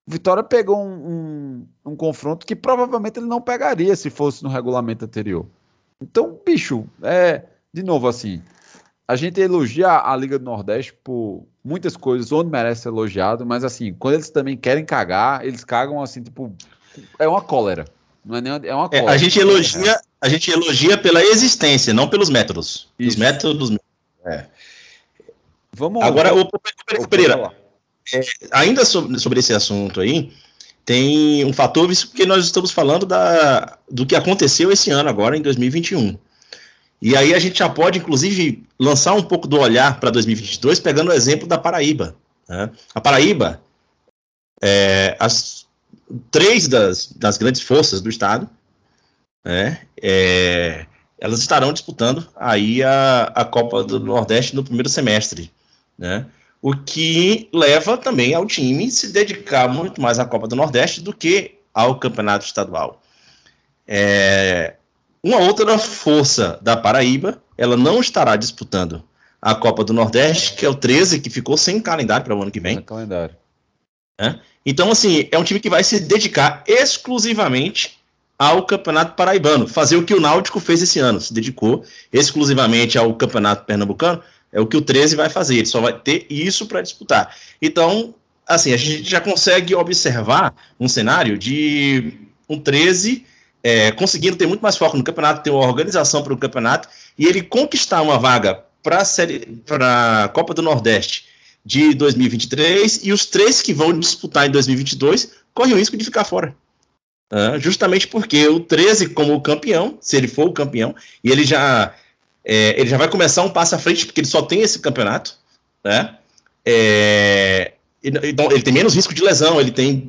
Speaker 2: Vitória pegou um, um, um confronto que provavelmente ele não pegaria se fosse no regulamento anterior. Então, bicho, é de novo assim, a gente elogia a Liga do Nordeste por muitas coisas onde merece ser elogiado, mas assim, quando eles também querem cagar, eles cagam assim, tipo, é uma cólera. Não é nem uma- é uma
Speaker 3: É,
Speaker 2: cólera.
Speaker 3: a gente elogia, a gente elogia pela existência, não pelos métodos. Os
Speaker 2: Isso.
Speaker 3: métodos.
Speaker 2: Vamos
Speaker 3: Agora, o, o Pereira,
Speaker 2: falar.
Speaker 3: ainda sobre, sobre esse assunto aí, tem um fator, isso porque nós estamos falando da, do que aconteceu esse ano, agora em 2021. E aí a gente já pode, inclusive, lançar um pouco do olhar para 2022, pegando o exemplo da Paraíba. né? A Paraíba, é, as três das, das grandes forças do Estado, né, é, elas estarão disputando aí a, a Copa do Nordeste no primeiro semestre. Né? O que leva também ao time se dedicar muito mais à Copa do Nordeste do que ao Campeonato Estadual. É, uma outra força da Paraíba, ela não estará disputando a Copa do Nordeste, que é o 13, que ficou sem calendário para o ano que vem.
Speaker 2: No calendário.
Speaker 3: Então, assim, é um time que vai se dedicar exclusivamente ao Campeonato Paraibano, fazer o que o Náutico fez esse ano, se dedicou exclusivamente ao Campeonato Pernambucano, é o que o 13 vai fazer, ele só vai ter isso para disputar. Então, assim, a gente já consegue observar um cenário de um 13 é, conseguindo ter muito mais foco no campeonato, ter uma organização para o campeonato, e ele conquistar uma vaga para a Copa do Nordeste de 2023, e os três que vão disputar em 2022 correm o risco de ficar fora. Ah, justamente porque o 13, como campeão, se ele for o campeão, e ele já é, ele já vai começar um passo à frente, porque ele só tem esse campeonato, né? É, então, ele tem menos risco de lesão, ele tem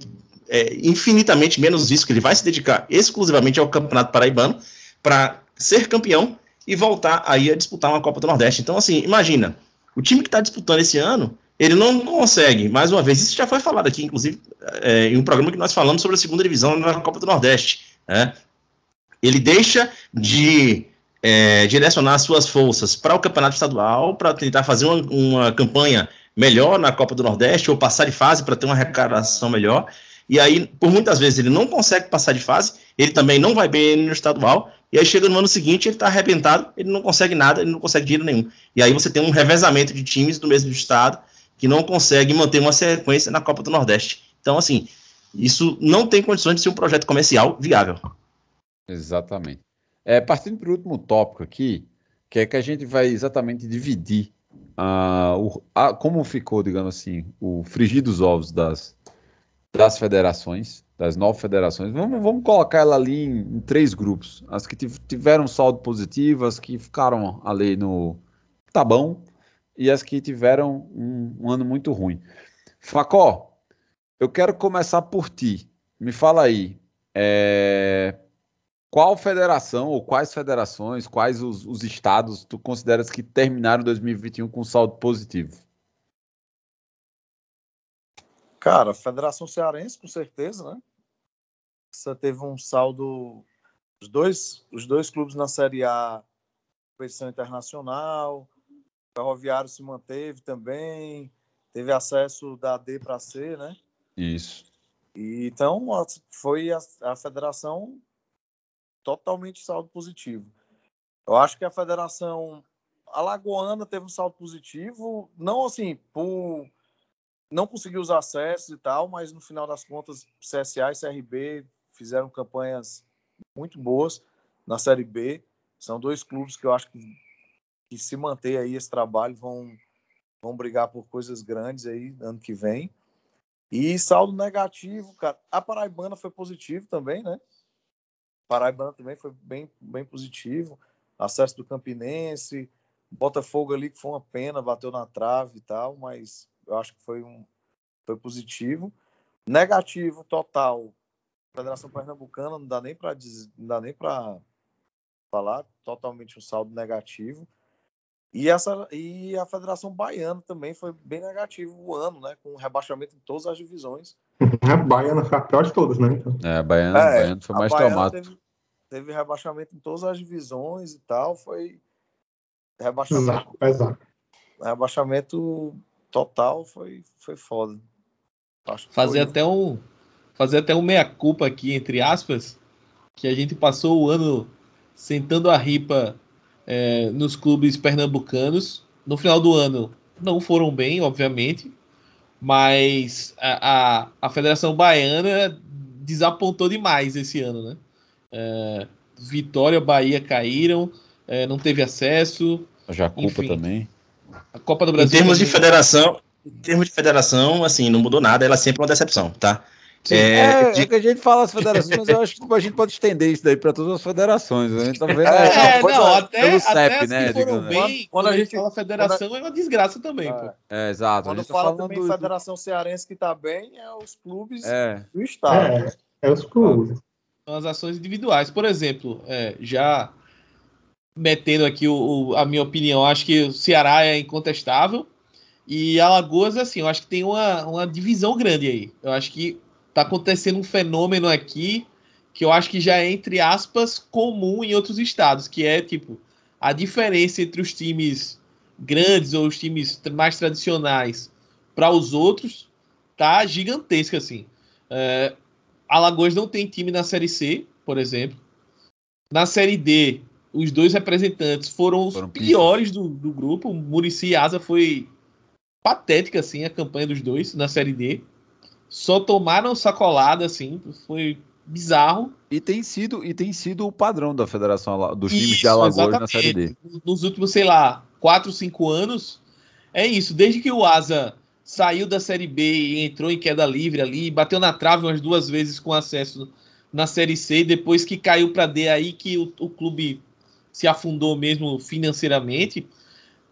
Speaker 3: é, infinitamente menos risco, ele vai se dedicar exclusivamente ao Campeonato Paraibano para ser campeão e voltar aí a disputar uma Copa do Nordeste. Então, assim, imagina, o time que está disputando esse ano, ele não consegue, mais uma vez, isso já foi falado aqui, inclusive, é, em um programa que nós falamos sobre a segunda divisão na Copa do Nordeste, né? Ele deixa de é, direcionar suas forças para o campeonato estadual, para tentar fazer uma, uma, campanha melhor na Copa do Nordeste, ou passar de fase para ter uma arrecadação melhor. E aí, por muitas vezes, ele não consegue passar de fase, ele também não vai bem no estadual, e aí chega no ano seguinte, ele está arrebentado, ele não consegue nada, ele não consegue dinheiro nenhum. E aí você tem um revezamento de times do mesmo estado que não consegue manter uma sequência na Copa do Nordeste. Então, assim, isso não tem condições de ser um projeto comercial viável.
Speaker 2: Exatamente. É, partindo para o último tópico aqui, que é que a gente vai exatamente dividir uh, o, a, como ficou, digamos assim, o frigir dos ovos das, das federações, das nove federações. Vamos, vamos colocar ela ali em, em três grupos. As que tiveram saldo positivo, as que ficaram ali no tá bom, e as que tiveram um, um ano muito ruim. Facó, eu quero começar por ti. Me fala aí. É, qual federação ou quais federações, quais os, os, estados tu consideras que terminaram 2021 com saldo positivo?
Speaker 5: Cara, Federação Cearense, com certeza, né? Você teve um saldo. Os dois, os dois clubes na Série A, competição internacional. O Ferroviário se manteve também. Teve acesso da D para C, né?
Speaker 2: Isso.
Speaker 5: E, então, foi a, a federação totalmente saldo positivo. Eu acho que a federação alagoana teve um saldo positivo, não assim, por não conseguiu os acessos e tal, mas no final das contas, CSA e CRB fizeram campanhas muito boas na Série B. São dois clubes que eu acho que, que se manter aí esse trabalho vão, vão brigar por coisas grandes aí ano que vem. E saldo negativo, cara. A Paraibana foi positivo também, né? Paraibana também foi bem, bem positivo. Acesso do Campinense, Botafogo ali que foi uma pena, bateu na trave e tal, mas eu acho que foi um foi positivo. Negativo total, Federação Pernambucana, não dá nem para não dá nem para falar, totalmente um saldo negativo. E, essa, e a Federação Baiana também foi bem negativo o ano, né? Com rebaixamento em todas as divisões.
Speaker 6: A Baiana foi a pior de todas, né? Então.
Speaker 2: É, a Baiana,
Speaker 5: É,
Speaker 2: Baiana foi
Speaker 5: a
Speaker 2: mais
Speaker 5: Baiana. Teve, teve rebaixamento em todas as divisões e tal. Foi rebaixamento,
Speaker 6: Exato, exato.
Speaker 5: rebaixamento total, foi, foi foda. Acho
Speaker 4: Fazer
Speaker 5: foi-
Speaker 4: até um fazer até um meia culpa aqui entre aspas, que a gente passou o ano sentando a ripa é, nos clubes pernambucanos. No final do ano não foram bem, obviamente, mas a, a, a Federação Baiana desapontou demais esse ano, né? É, Vitória, Bahia caíram, é, não teve acesso.
Speaker 2: A Jacupa também.
Speaker 4: A Copa do
Speaker 3: Em
Speaker 4: Brasil.
Speaker 3: termos de
Speaker 4: também-
Speaker 3: federação, em termos de federação, assim, não mudou nada, ela é sempre uma decepção, tá?
Speaker 2: Sim,
Speaker 3: É,
Speaker 2: é,
Speaker 3: de-
Speaker 2: é que a gente fala as federações, mas eu acho que a gente pode estender isso daí para todas as federações. A gente tá vendo
Speaker 5: É,
Speaker 4: É,
Speaker 5: Pois
Speaker 4: não,
Speaker 5: é,
Speaker 4: até,
Speaker 2: pelo
Speaker 4: até
Speaker 2: CEP,
Speaker 4: as
Speaker 2: né,
Speaker 4: que foram
Speaker 2: digamos,
Speaker 4: bem,
Speaker 5: Quando-
Speaker 4: quando, a gente
Speaker 5: a
Speaker 4: fala federação, é uma desgraça também, pô.
Speaker 5: É,
Speaker 2: É, exato. a
Speaker 5: Quando
Speaker 2: gente tá
Speaker 5: fala
Speaker 2: falando
Speaker 5: também
Speaker 2: do-
Speaker 5: Federação Cearense que tá bem, é os clubes
Speaker 2: É,
Speaker 5: do estado.
Speaker 6: É, é os clubes.
Speaker 4: São as ações individuais. Por exemplo, é, já metendo aqui o, o- a minha opinião, acho que o Ceará é incontestável. E Alagoas, assim, eu acho que tem uma, uma divisão grande aí. Eu acho que tá acontecendo um fenômeno aqui que eu acho que já é, entre aspas, comum em outros estados, que é, tipo, a diferença entre os times grandes ou os times mais tradicionais para os outros tá gigantesca, assim. É, Alagoas não tem time na Série C, por exemplo. Na Série D, os dois representantes foram os
Speaker 2: Foram
Speaker 4: piores do, do grupo. Murici e Asa foi patética, assim, a campanha dos dois na Série D. Só tomaram sacolada, assim, foi bizarro.
Speaker 2: e tem sido e tem sido o padrão da federação dos times de
Speaker 4: Isso,
Speaker 2: Alagoas na série D.
Speaker 4: Nos últimos, sei lá, 4, 5 anos, é isso. Desde que o Asa saiu da Série B e entrou em queda livre ali, bateu na trave umas duas vezes com acesso na Série C, e depois que caiu para D aí que o, o clube se afundou mesmo financeiramente,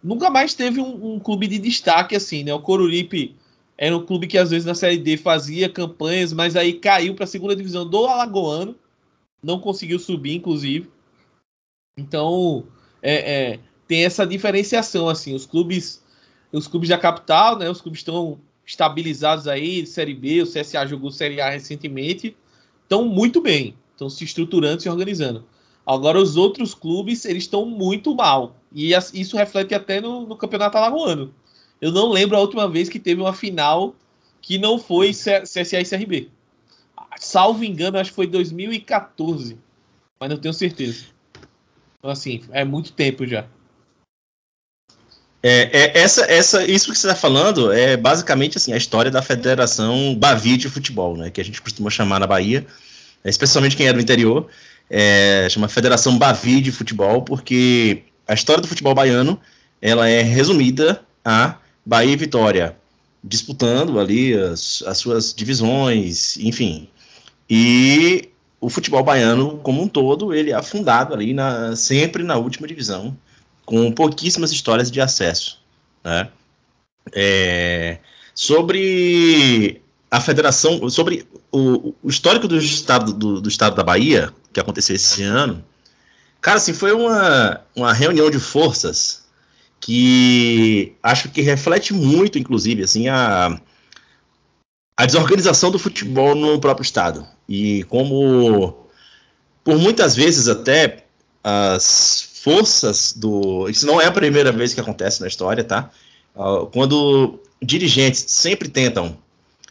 Speaker 4: nunca mais teve um, um clube de destaque assim, né? O Coruripe era um clube que às vezes na Série D fazia campanhas, mas aí caiu para a segunda divisão do Alagoano, não conseguiu subir, inclusive. Então, é, é, tem essa diferenciação assim, os clubes, os clubes da capital, né? Os clubes estão estabilizados aí, Série B, o CSA jogou Série A recentemente, estão muito bem, estão se estruturando, se organizando. Agora os outros clubes, eles estão muito mal. E isso reflete até no, no Campeonato Alagoano. Eu não lembro a última vez que teve uma final que não foi CSA e CRB. Salvo engano, acho que foi 2014. Mas não tenho certeza. Então, assim, é muito tempo já.
Speaker 3: É, é, essa, essa, isso que você está falando é basicamente assim, a história da Federação Bavi de Futebol, né, que a gente costuma chamar na Bahia, especialmente quem é do interior, é, chama Federação Bavi de Futebol, porque a história do futebol baiano ela é resumida a Bahia e Vitória, disputando ali as, as suas divisões, enfim. E o futebol baiano como um todo, ele é afundado ali na, sempre na última divisão, com pouquíssimas histórias de acesso. Né? É, sobre a federação, sobre o, o histórico do estado, do, do estado da Bahia, que aconteceu esse ano, cara, assim, foi uma, uma reunião de forças que acho que reflete muito, inclusive, assim, a, a desorganização do futebol no próprio estado. E como, por muitas vezes até, as forças do. Isso não é a primeira vez que acontece na história, tá? Uh, quando dirigentes sempre tentam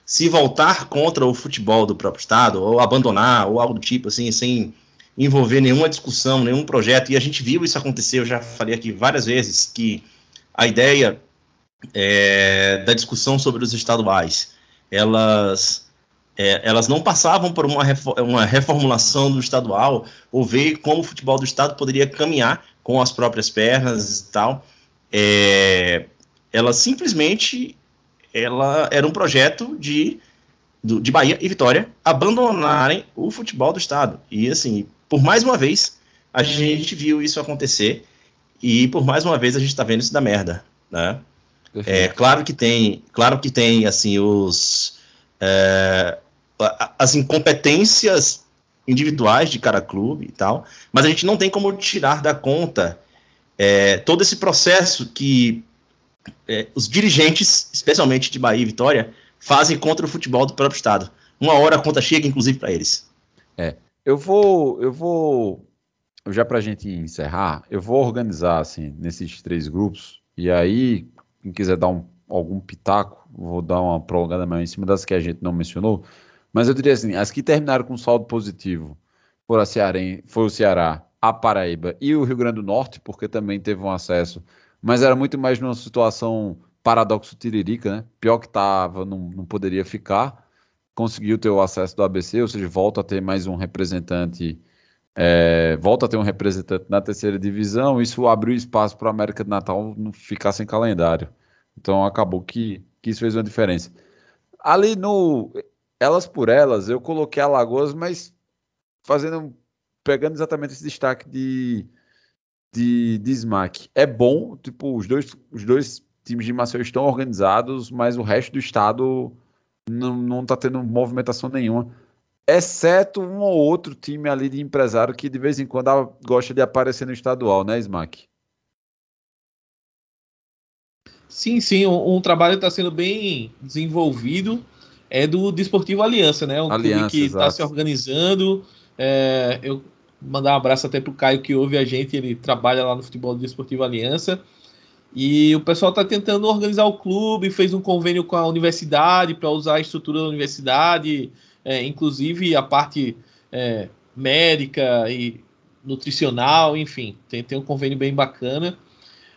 Speaker 3: se voltar contra o futebol do próprio estado, ou abandonar, ou algo do tipo, assim, sem envolver nenhuma discussão, nenhum projeto, e a gente viu isso acontecer, eu já falei aqui várias vezes, que a ideia é, da discussão sobre os estaduais, elas, é, elas não passavam por uma, uma reformulação do estadual, ou ver como o futebol do estado poderia caminhar com as próprias pernas e tal. É, ela simplesmente ela era um projeto de, de Bahia e Vitória abandonarem o futebol do estado. E assim, por mais uma vez, a gente viu isso acontecer e por mais uma vez a gente está vendo isso da merda, né? É, claro que tem, claro que tem assim os é, as incompetências individuais de cada clube e tal, mas a gente não tem como tirar da conta é, todo esse processo que é, os dirigentes, especialmente de Bahia e Vitória, fazem contra o futebol do próprio estado. Uma hora a conta chega, inclusive, para eles.
Speaker 2: É, eu vou, eu vou, já para a gente encerrar, eu vou organizar assim nesses três grupos e aí quem quiser dar um, algum pitaco, vou dar uma prolongada maior em cima das que a gente não mencionou. Mas eu diria assim: as que terminaram com saldo positivo foram a foi o Ceará, a Paraíba e o Rio Grande do Norte, porque também teve um acesso, mas era muito mais numa situação paradoxo tiririca, né? Pior que estava, não, não poderia ficar, conseguiu ter o acesso do ABC, ou seja, volta a ter mais um representante. É, volta a ter um representante na terceira divisão, isso abriu espaço para a América de Natal não ficar sem calendário. Então acabou que, que isso fez uma diferença. Ali no Elas por Elas, eu coloquei Alagoas, mas fazendo pegando exatamente esse destaque de, de, de SMAC. É bom, tipo, os dois, os dois times de Maceió estão organizados, mas o resto do estado não, não tá tendo movimentação nenhuma. Exceto um ou outro time ali de empresário que de vez em quando gosta de aparecer no estadual, né, Smack?
Speaker 4: Sim, sim, um, um trabalho está sendo bem desenvolvido é do Desportivo Aliança, né? Um
Speaker 2: Aliança,
Speaker 4: que está se organizando. É, eu mandar um abraço até para o Caio que ouve a gente, ele trabalha lá no futebol do Desportivo Aliança. E o pessoal está tentando organizar o clube, fez um convênio com a universidade para usar a estrutura da universidade, é, inclusive a parte é, médica e nutricional, enfim, tem, tem um convênio bem bacana.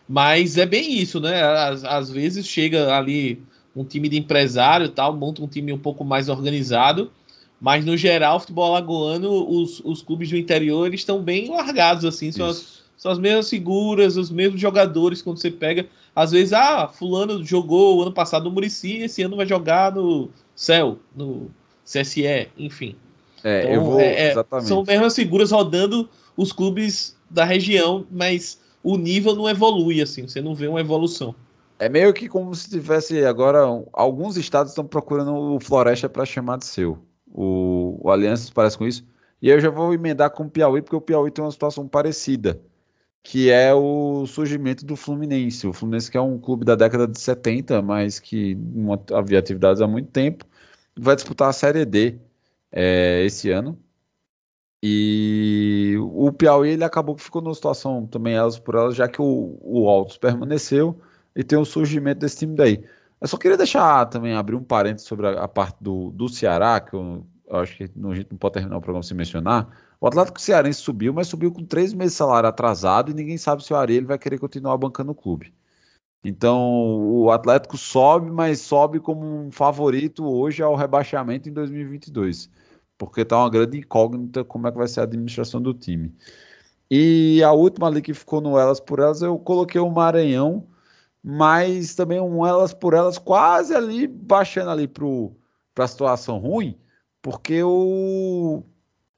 Speaker 4: Mas é bem isso, né? Às, às vezes chega ali um time de empresário tal, monta um time um pouco mais organizado, mas no geral, o futebol alagoano, os, os clubes do interior, estão bem largados, assim, são as, são as mesmas figuras, os mesmos jogadores, quando você pega, às vezes, ah, fulano jogou ano passado no Murici, esse ano vai jogar no Céu, no CSE, enfim.
Speaker 2: É, então, eu vou, é,
Speaker 4: é, são mesmas figuras rodando os clubes da região, mas o nível não evolui assim, você não vê uma evolução.
Speaker 2: É meio que como se tivesse agora alguns estados estão procurando o Floresta para chamar de seu. O, o Aliança parece com isso. E aí eu já vou emendar com o Piauí, porque o Piauí tem uma situação parecida, que é o surgimento do Fluminense. O Fluminense que é um clube da década de 70, mas que não havia atividades há muito tempo, vai disputar a Série D é, esse ano. E o Piauí ele acabou que ficou numa situação também elas por elas, já que o, o Altos permaneceu e tem o surgimento desse time daí. Eu só queria deixar também abrir um parênteses sobre a, a parte do, do Ceará, que eu, eu acho que a gente não pode terminar o programa sem mencionar. O Atlético Cearense subiu, mas subiu com três meses de salário atrasado e ninguém sabe se o Areia vai querer continuar bancando o clube. Então o Atlético sobe, mas sobe como um favorito hoje ao rebaixamento em 2022 porque está uma grande incógnita como é que vai ser a administração do time. E a última ali que ficou no Elas por Elas, eu coloquei o Maranhão, mas também um Elas por Elas quase ali, baixando ali para a situação ruim, porque o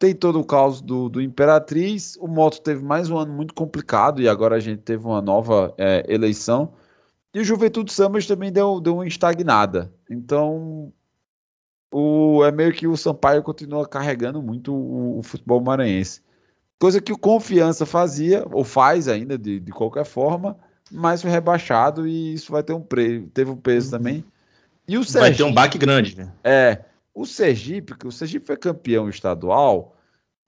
Speaker 2: tem todo o caos do, do Imperatriz, o Moto teve mais um ano muito complicado e agora a gente teve uma nova é, eleição. E o Juventude Sambas também deu, deu uma estagnada. Então, o, é meio que o Sampaio continua carregando muito o, o, futebol maranhense. Coisa que o Confiança fazia, ou faz ainda de, de qualquer forma, mas foi rebaixado e isso vai ter um preço, teve um peso uhum. também. E o
Speaker 3: Sergipe, vai ter um baque grande, né?
Speaker 2: É. O Sergipe, que o Sergipe foi campeão estadual,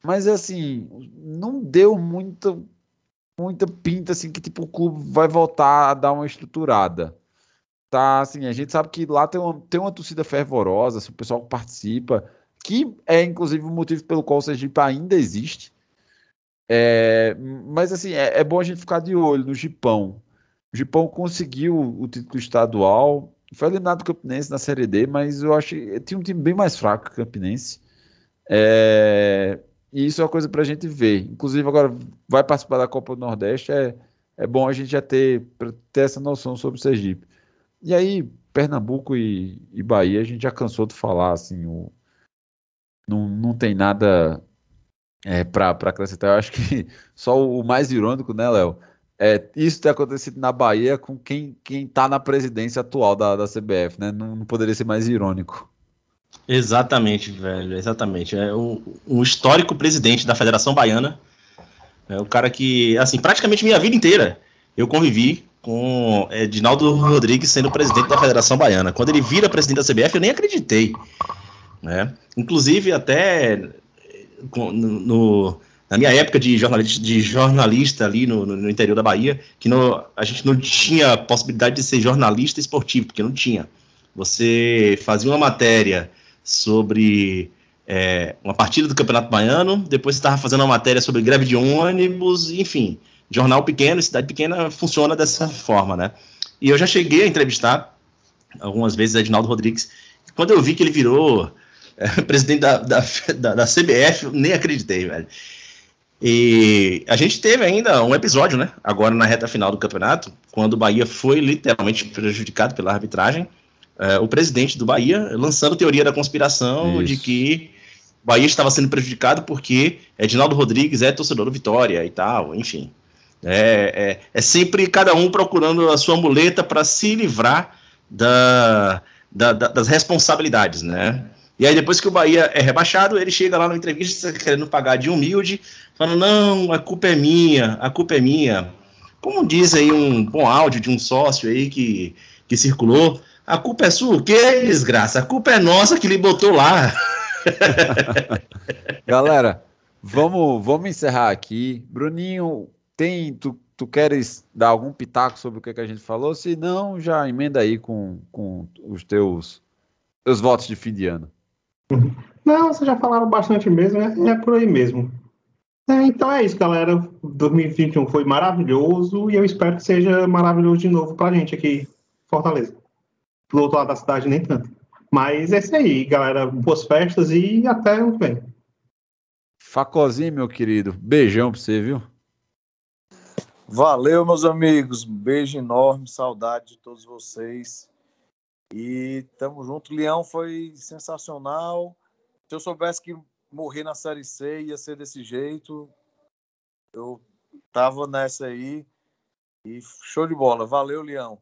Speaker 2: mas assim, não deu muita muita pinta assim que tipo o clube vai voltar a dar uma estruturada tá assim, a gente sabe que lá tem uma, tem uma torcida fervorosa, assim, o pessoal participa, que é inclusive o motivo pelo qual o Sergipe ainda existe. É, mas assim, é, é, bom a gente ficar de olho no Gipão. O Gipão conseguiu o título estadual, foi eliminado do Campinense na Série D, mas eu acho que tinha um time bem mais fraco que o Campinense. É, e isso é uma coisa para a gente ver. Inclusive, agora vai participar da Copa do Nordeste, é, é bom a gente já ter, ter essa noção sobre o Sergipe. E aí, Pernambuco e, e Bahia, a gente já cansou de falar, assim, o, não, não tem nada é, para acrescentar. Eu acho que só o mais irônico, né, Léo? É, isso ter acontecido na Bahia com quem, quem tá na presidência atual da, da CBF, né? Não, não poderia ser mais irônico.
Speaker 3: Exatamente, velho, exatamente. É um, um histórico presidente da Federação Baiana. É o cara que, assim, praticamente minha vida inteira eu convivi com Edinaldo Rodrigues sendo presidente da Federação Baiana. Quando ele vira presidente da CBF, eu nem acreditei. Né? Inclusive, até no na minha época de jornalista, de jornalista ali no, no, interior da Bahia, que no, a gente não tinha possibilidade de ser jornalista esportivo, porque não tinha. Você fazia uma matéria sobre é, uma partida do Campeonato Baiano, depois você estava fazendo uma matéria sobre greve de ônibus, enfim. Jornal pequeno, cidade pequena, funciona dessa forma, né? E eu já cheguei a entrevistar algumas vezes Edinaldo Rodrigues. Quando eu vi que ele virou é, presidente da, da, da, da CBF, nem acreditei, velho. E a gente teve ainda um episódio, né? Agora na reta final do campeonato, quando o Bahia foi literalmente prejudicado pela arbitragem. É, o presidente do Bahia lançando teoria da conspiração Isso. de que o Bahia estava sendo prejudicado porque Edinaldo Rodrigues é torcedor do Vitória e tal, enfim. É, é, é sempre cada um procurando a sua muleta para se livrar da, da, da, das responsabilidades, né? E aí, depois que o Bahia é rebaixado, ele chega lá na entrevista querendo pagar de humilde, falando: não, a culpa é minha, a culpa é minha. Como diz aí um bom áudio de um sócio aí que, que circulou, a culpa é sua, o quê, desgraça? A culpa é nossa que lhe botou lá.
Speaker 2: Galera, vamos, vamos encerrar aqui. Bruninho, tem, tu, tu queres dar algum pitaco sobre o que, que a gente falou? Se não, já emenda aí com, com os teus, teus votos de fim de ano.
Speaker 6: Não, vocês já falaram bastante mesmo, é, é por aí mesmo. É, então é isso, galera. 2021 foi maravilhoso e eu espero que seja maravilhoso de novo pra gente aqui Fortaleza. Do outro lado da cidade, nem tanto. Mas é isso aí, galera. Boas festas e até o que vem.
Speaker 2: Facozinho, meu querido. Beijão pra você, viu?
Speaker 5: Valeu, meus amigos. Um beijo enorme, saudade de todos vocês. E tamo junto. Leão foi sensacional. Se eu soubesse que morrer na Série C ia ser desse jeito, eu tava nessa aí. E show de bola. Valeu, Leão.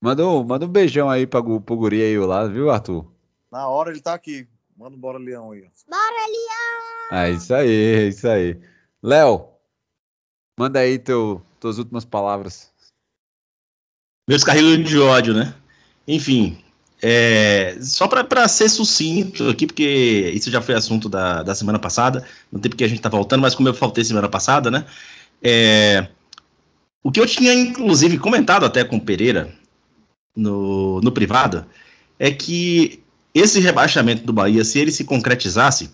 Speaker 2: Manda um, manda um beijão aí pra, pro guri aí lá, viu, Arthur?
Speaker 5: Na hora ele tá aqui. Manda um bora, Leão aí.
Speaker 7: Bora, Leão!
Speaker 2: É isso aí, é isso aí. Léo, manda aí teu, tuas últimas palavras.
Speaker 3: Meus carregos de ódio, né? Enfim, é, só para ser sucinto aqui, porque isso já foi assunto da, da semana passada, não tem porque a gente tá voltando, mas como eu faltei semana passada, né? É, o que eu tinha, inclusive, comentado até com o Pereira no, no privado é que esse rebaixamento do Bahia, se ele se concretizasse,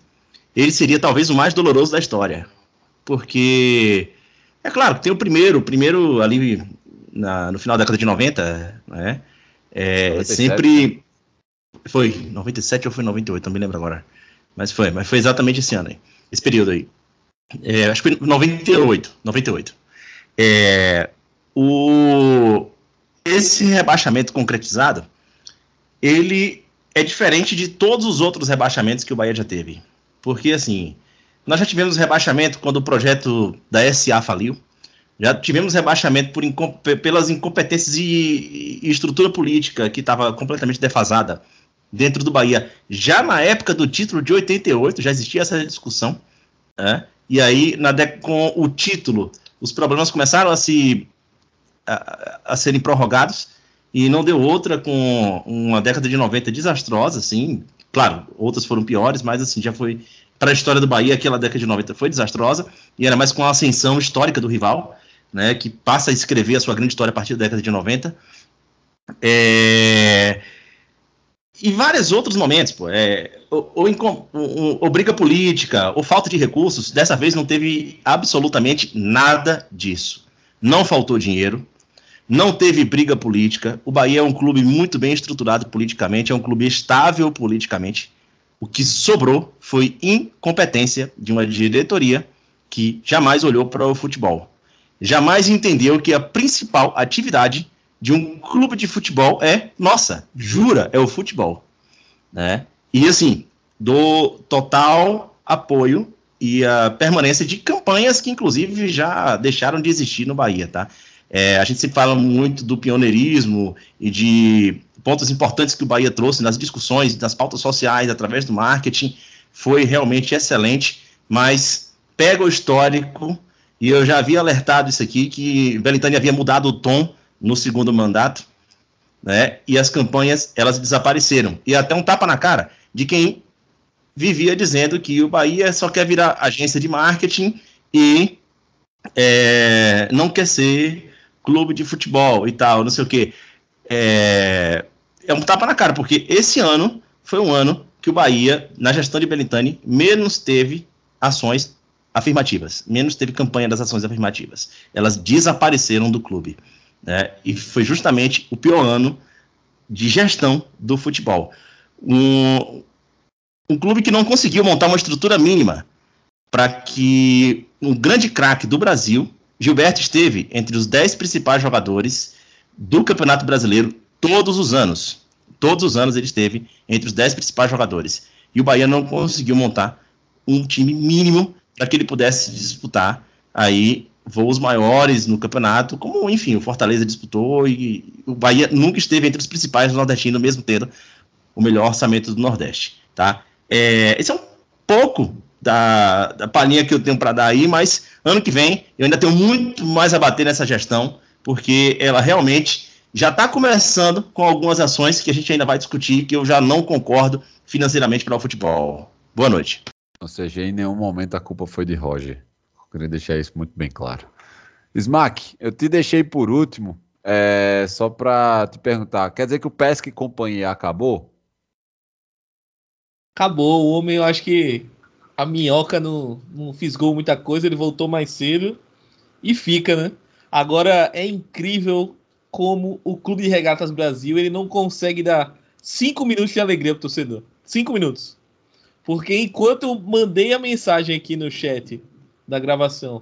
Speaker 3: ele seria talvez o mais doloroso da história. Porque, é claro, tem o primeiro, o primeiro ali na, no final da década de 90, né? É, 97, sempre. Né? Foi 97 ou foi 98, não me lembro agora. Mas foi, mas foi exatamente esse ano aí. Esse período aí. É, acho que foi 98. 98. É, o, esse rebaixamento concretizado, ele é diferente de todos os outros rebaixamentos que o Bahia já teve. Porque, assim, nós já tivemos rebaixamento quando o projeto da SA faliu. Já tivemos rebaixamento por incom pelas incompetências e, e estrutura política que estava completamente defasada dentro do Bahia. Já na época do título de 88, já existia essa discussão. Né? E aí, com o título, os problemas começaram a se a, a, serem prorrogados e não deu outra com uma década de 90 desastrosa, assim. Claro, outras foram piores, mas assim, já foi para a história do Bahia, aquela década de 90 foi desastrosa, e era mais com a ascensão histórica do rival né, que passa a escrever a sua grande história a partir da década de 90. É... E vários outros momentos, pô, é, ou, ou, ou, ou, briga política, ou falta de recursos, dessa vez não teve absolutamente nada disso. Não faltou dinheiro, não teve briga política. O Bahia é um clube muito bem estruturado politicamente, é um clube estável politicamente. O que sobrou foi incompetência de uma diretoria que jamais olhou para o futebol jamais entendeu que a principal atividade de um clube de futebol é, nossa, jura, é o futebol, né? E assim, dou total apoio e a permanência de campanhas que, inclusive, já deixaram de existir no Bahia, tá? É, a gente sempre fala muito do pioneirismo e de pontos importantes que o Bahia trouxe nas discussões, nas pautas sociais, através do marketing. Foi realmente excelente, mas pega o histórico, e eu já havia alertado isso aqui, que Belintani havia mudado o tom no segundo mandato, né? E as campanhas, elas desapareceram. E até um tapa na cara de quem vivia dizendo que o Bahia só quer virar agência de marketing e é, não quer ser clube de futebol e tal, não sei o quê. É, é um tapa na cara, porque esse ano foi um ano que o Bahia, na gestão de Belintani, menos teve ações afirmativas, menos teve campanha das ações afirmativas. Elas desapareceram do clube. Né? E foi justamente o pior ano de gestão do futebol. Um, um clube que não conseguiu montar uma estrutura mínima para que um grande craque do Brasil, Gilberto, esteve entre os 10 principais jogadores do Campeonato Brasileiro todos os anos. Todos os anos ele esteve entre os 10 principais jogadores. E o Bahia não conseguiu montar um time mínimo para que ele pudesse disputar aí voos maiores no campeonato, como, enfim, o Fortaleza disputou e o Bahia nunca esteve entre os principais do Nordestino, mesmo tendo o melhor orçamento do Nordeste, tá? É, esse é um pouco da, da palhinha que eu tenho para dar aí, mas ano que vem eu ainda tenho muito mais a bater nessa gestão, porque ela realmente já está começando com algumas ações que a gente ainda vai discutir, que eu já não concordo financeiramente para o futebol. Boa noite.
Speaker 2: Ou seja, em nenhum momento a culpa foi de Roger. Eu queria deixar isso muito bem claro. Smack, eu te deixei por último, é, só para te perguntar. Quer dizer que o Pesca e Companhia acabou?
Speaker 4: Acabou. O homem, eu acho que a minhoca não, não fisgou muita coisa, ele voltou mais cedo e fica, né? Agora é incrível como o Clube de Regatas Brasil ele não consegue dar cinco minutos de alegria pro torcedor. Cinco minutos. Porque enquanto eu mandei a mensagem aqui no chat da gravação,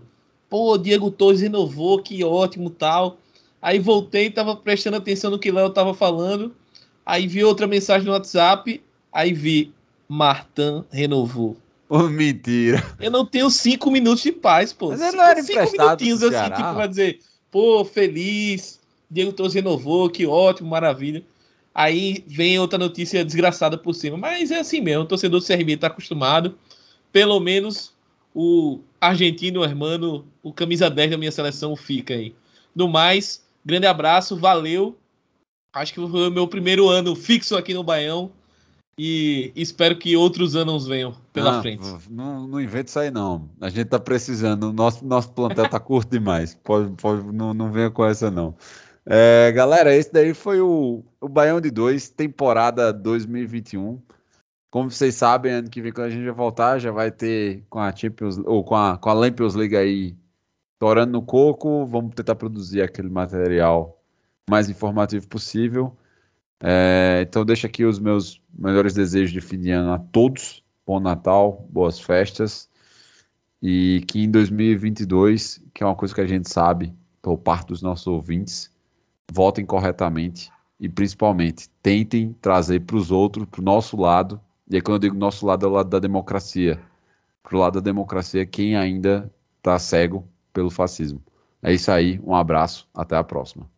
Speaker 4: pô, Diego Torres renovou, que ótimo tal. Aí voltei, tava prestando atenção no que Léo tava falando. Aí vi outra mensagem no WhatsApp, aí vi Martin renovou.
Speaker 2: Oh, mentira.
Speaker 4: Eu não tenho cinco minutos de paz, pô.
Speaker 2: Mas ele não era
Speaker 4: cinco minutinhos assim, tipo, pra dizer, pô, feliz, Diego Torres renovou, que ótimo, maravilha. Aí vem outra notícia desgraçada por cima. Mas é assim mesmo, o torcedor do CRB está acostumado. Pelo menos o argentino, hermano, o camisa 10 da minha seleção fica aí. No mais, grande abraço, valeu. Acho que foi o meu primeiro ano fixo aqui no Baião. E espero que outros anos venham pela
Speaker 2: ah,
Speaker 4: frente.
Speaker 2: Não, não invente isso aí, não. A gente tá precisando. O nosso, nosso plantel tá curto demais. Pode, pode, não, não venha com essa, não. É, galera, esse daí foi o, o Baião de 2, temporada 2021. Como vocês sabem, ano que vem, quando a gente vai voltar, já vai ter com a Champions, ou com a, com a Lampions League aí torando no coco. Vamos tentar produzir aquele material mais informativo possível. É, então, deixo aqui os meus melhores desejos de fim de ano a todos. Bom Natal, boas festas. E que em 2022, que é uma coisa que a gente sabe, por parte dos nossos ouvintes, votem corretamente e principalmente tentem trazer para os outros, para o nosso lado, e aí quando eu digo nosso lado é o lado da democracia, para o lado da democracia quem ainda está cego pelo fascismo. É isso aí, um abraço, até a próxima.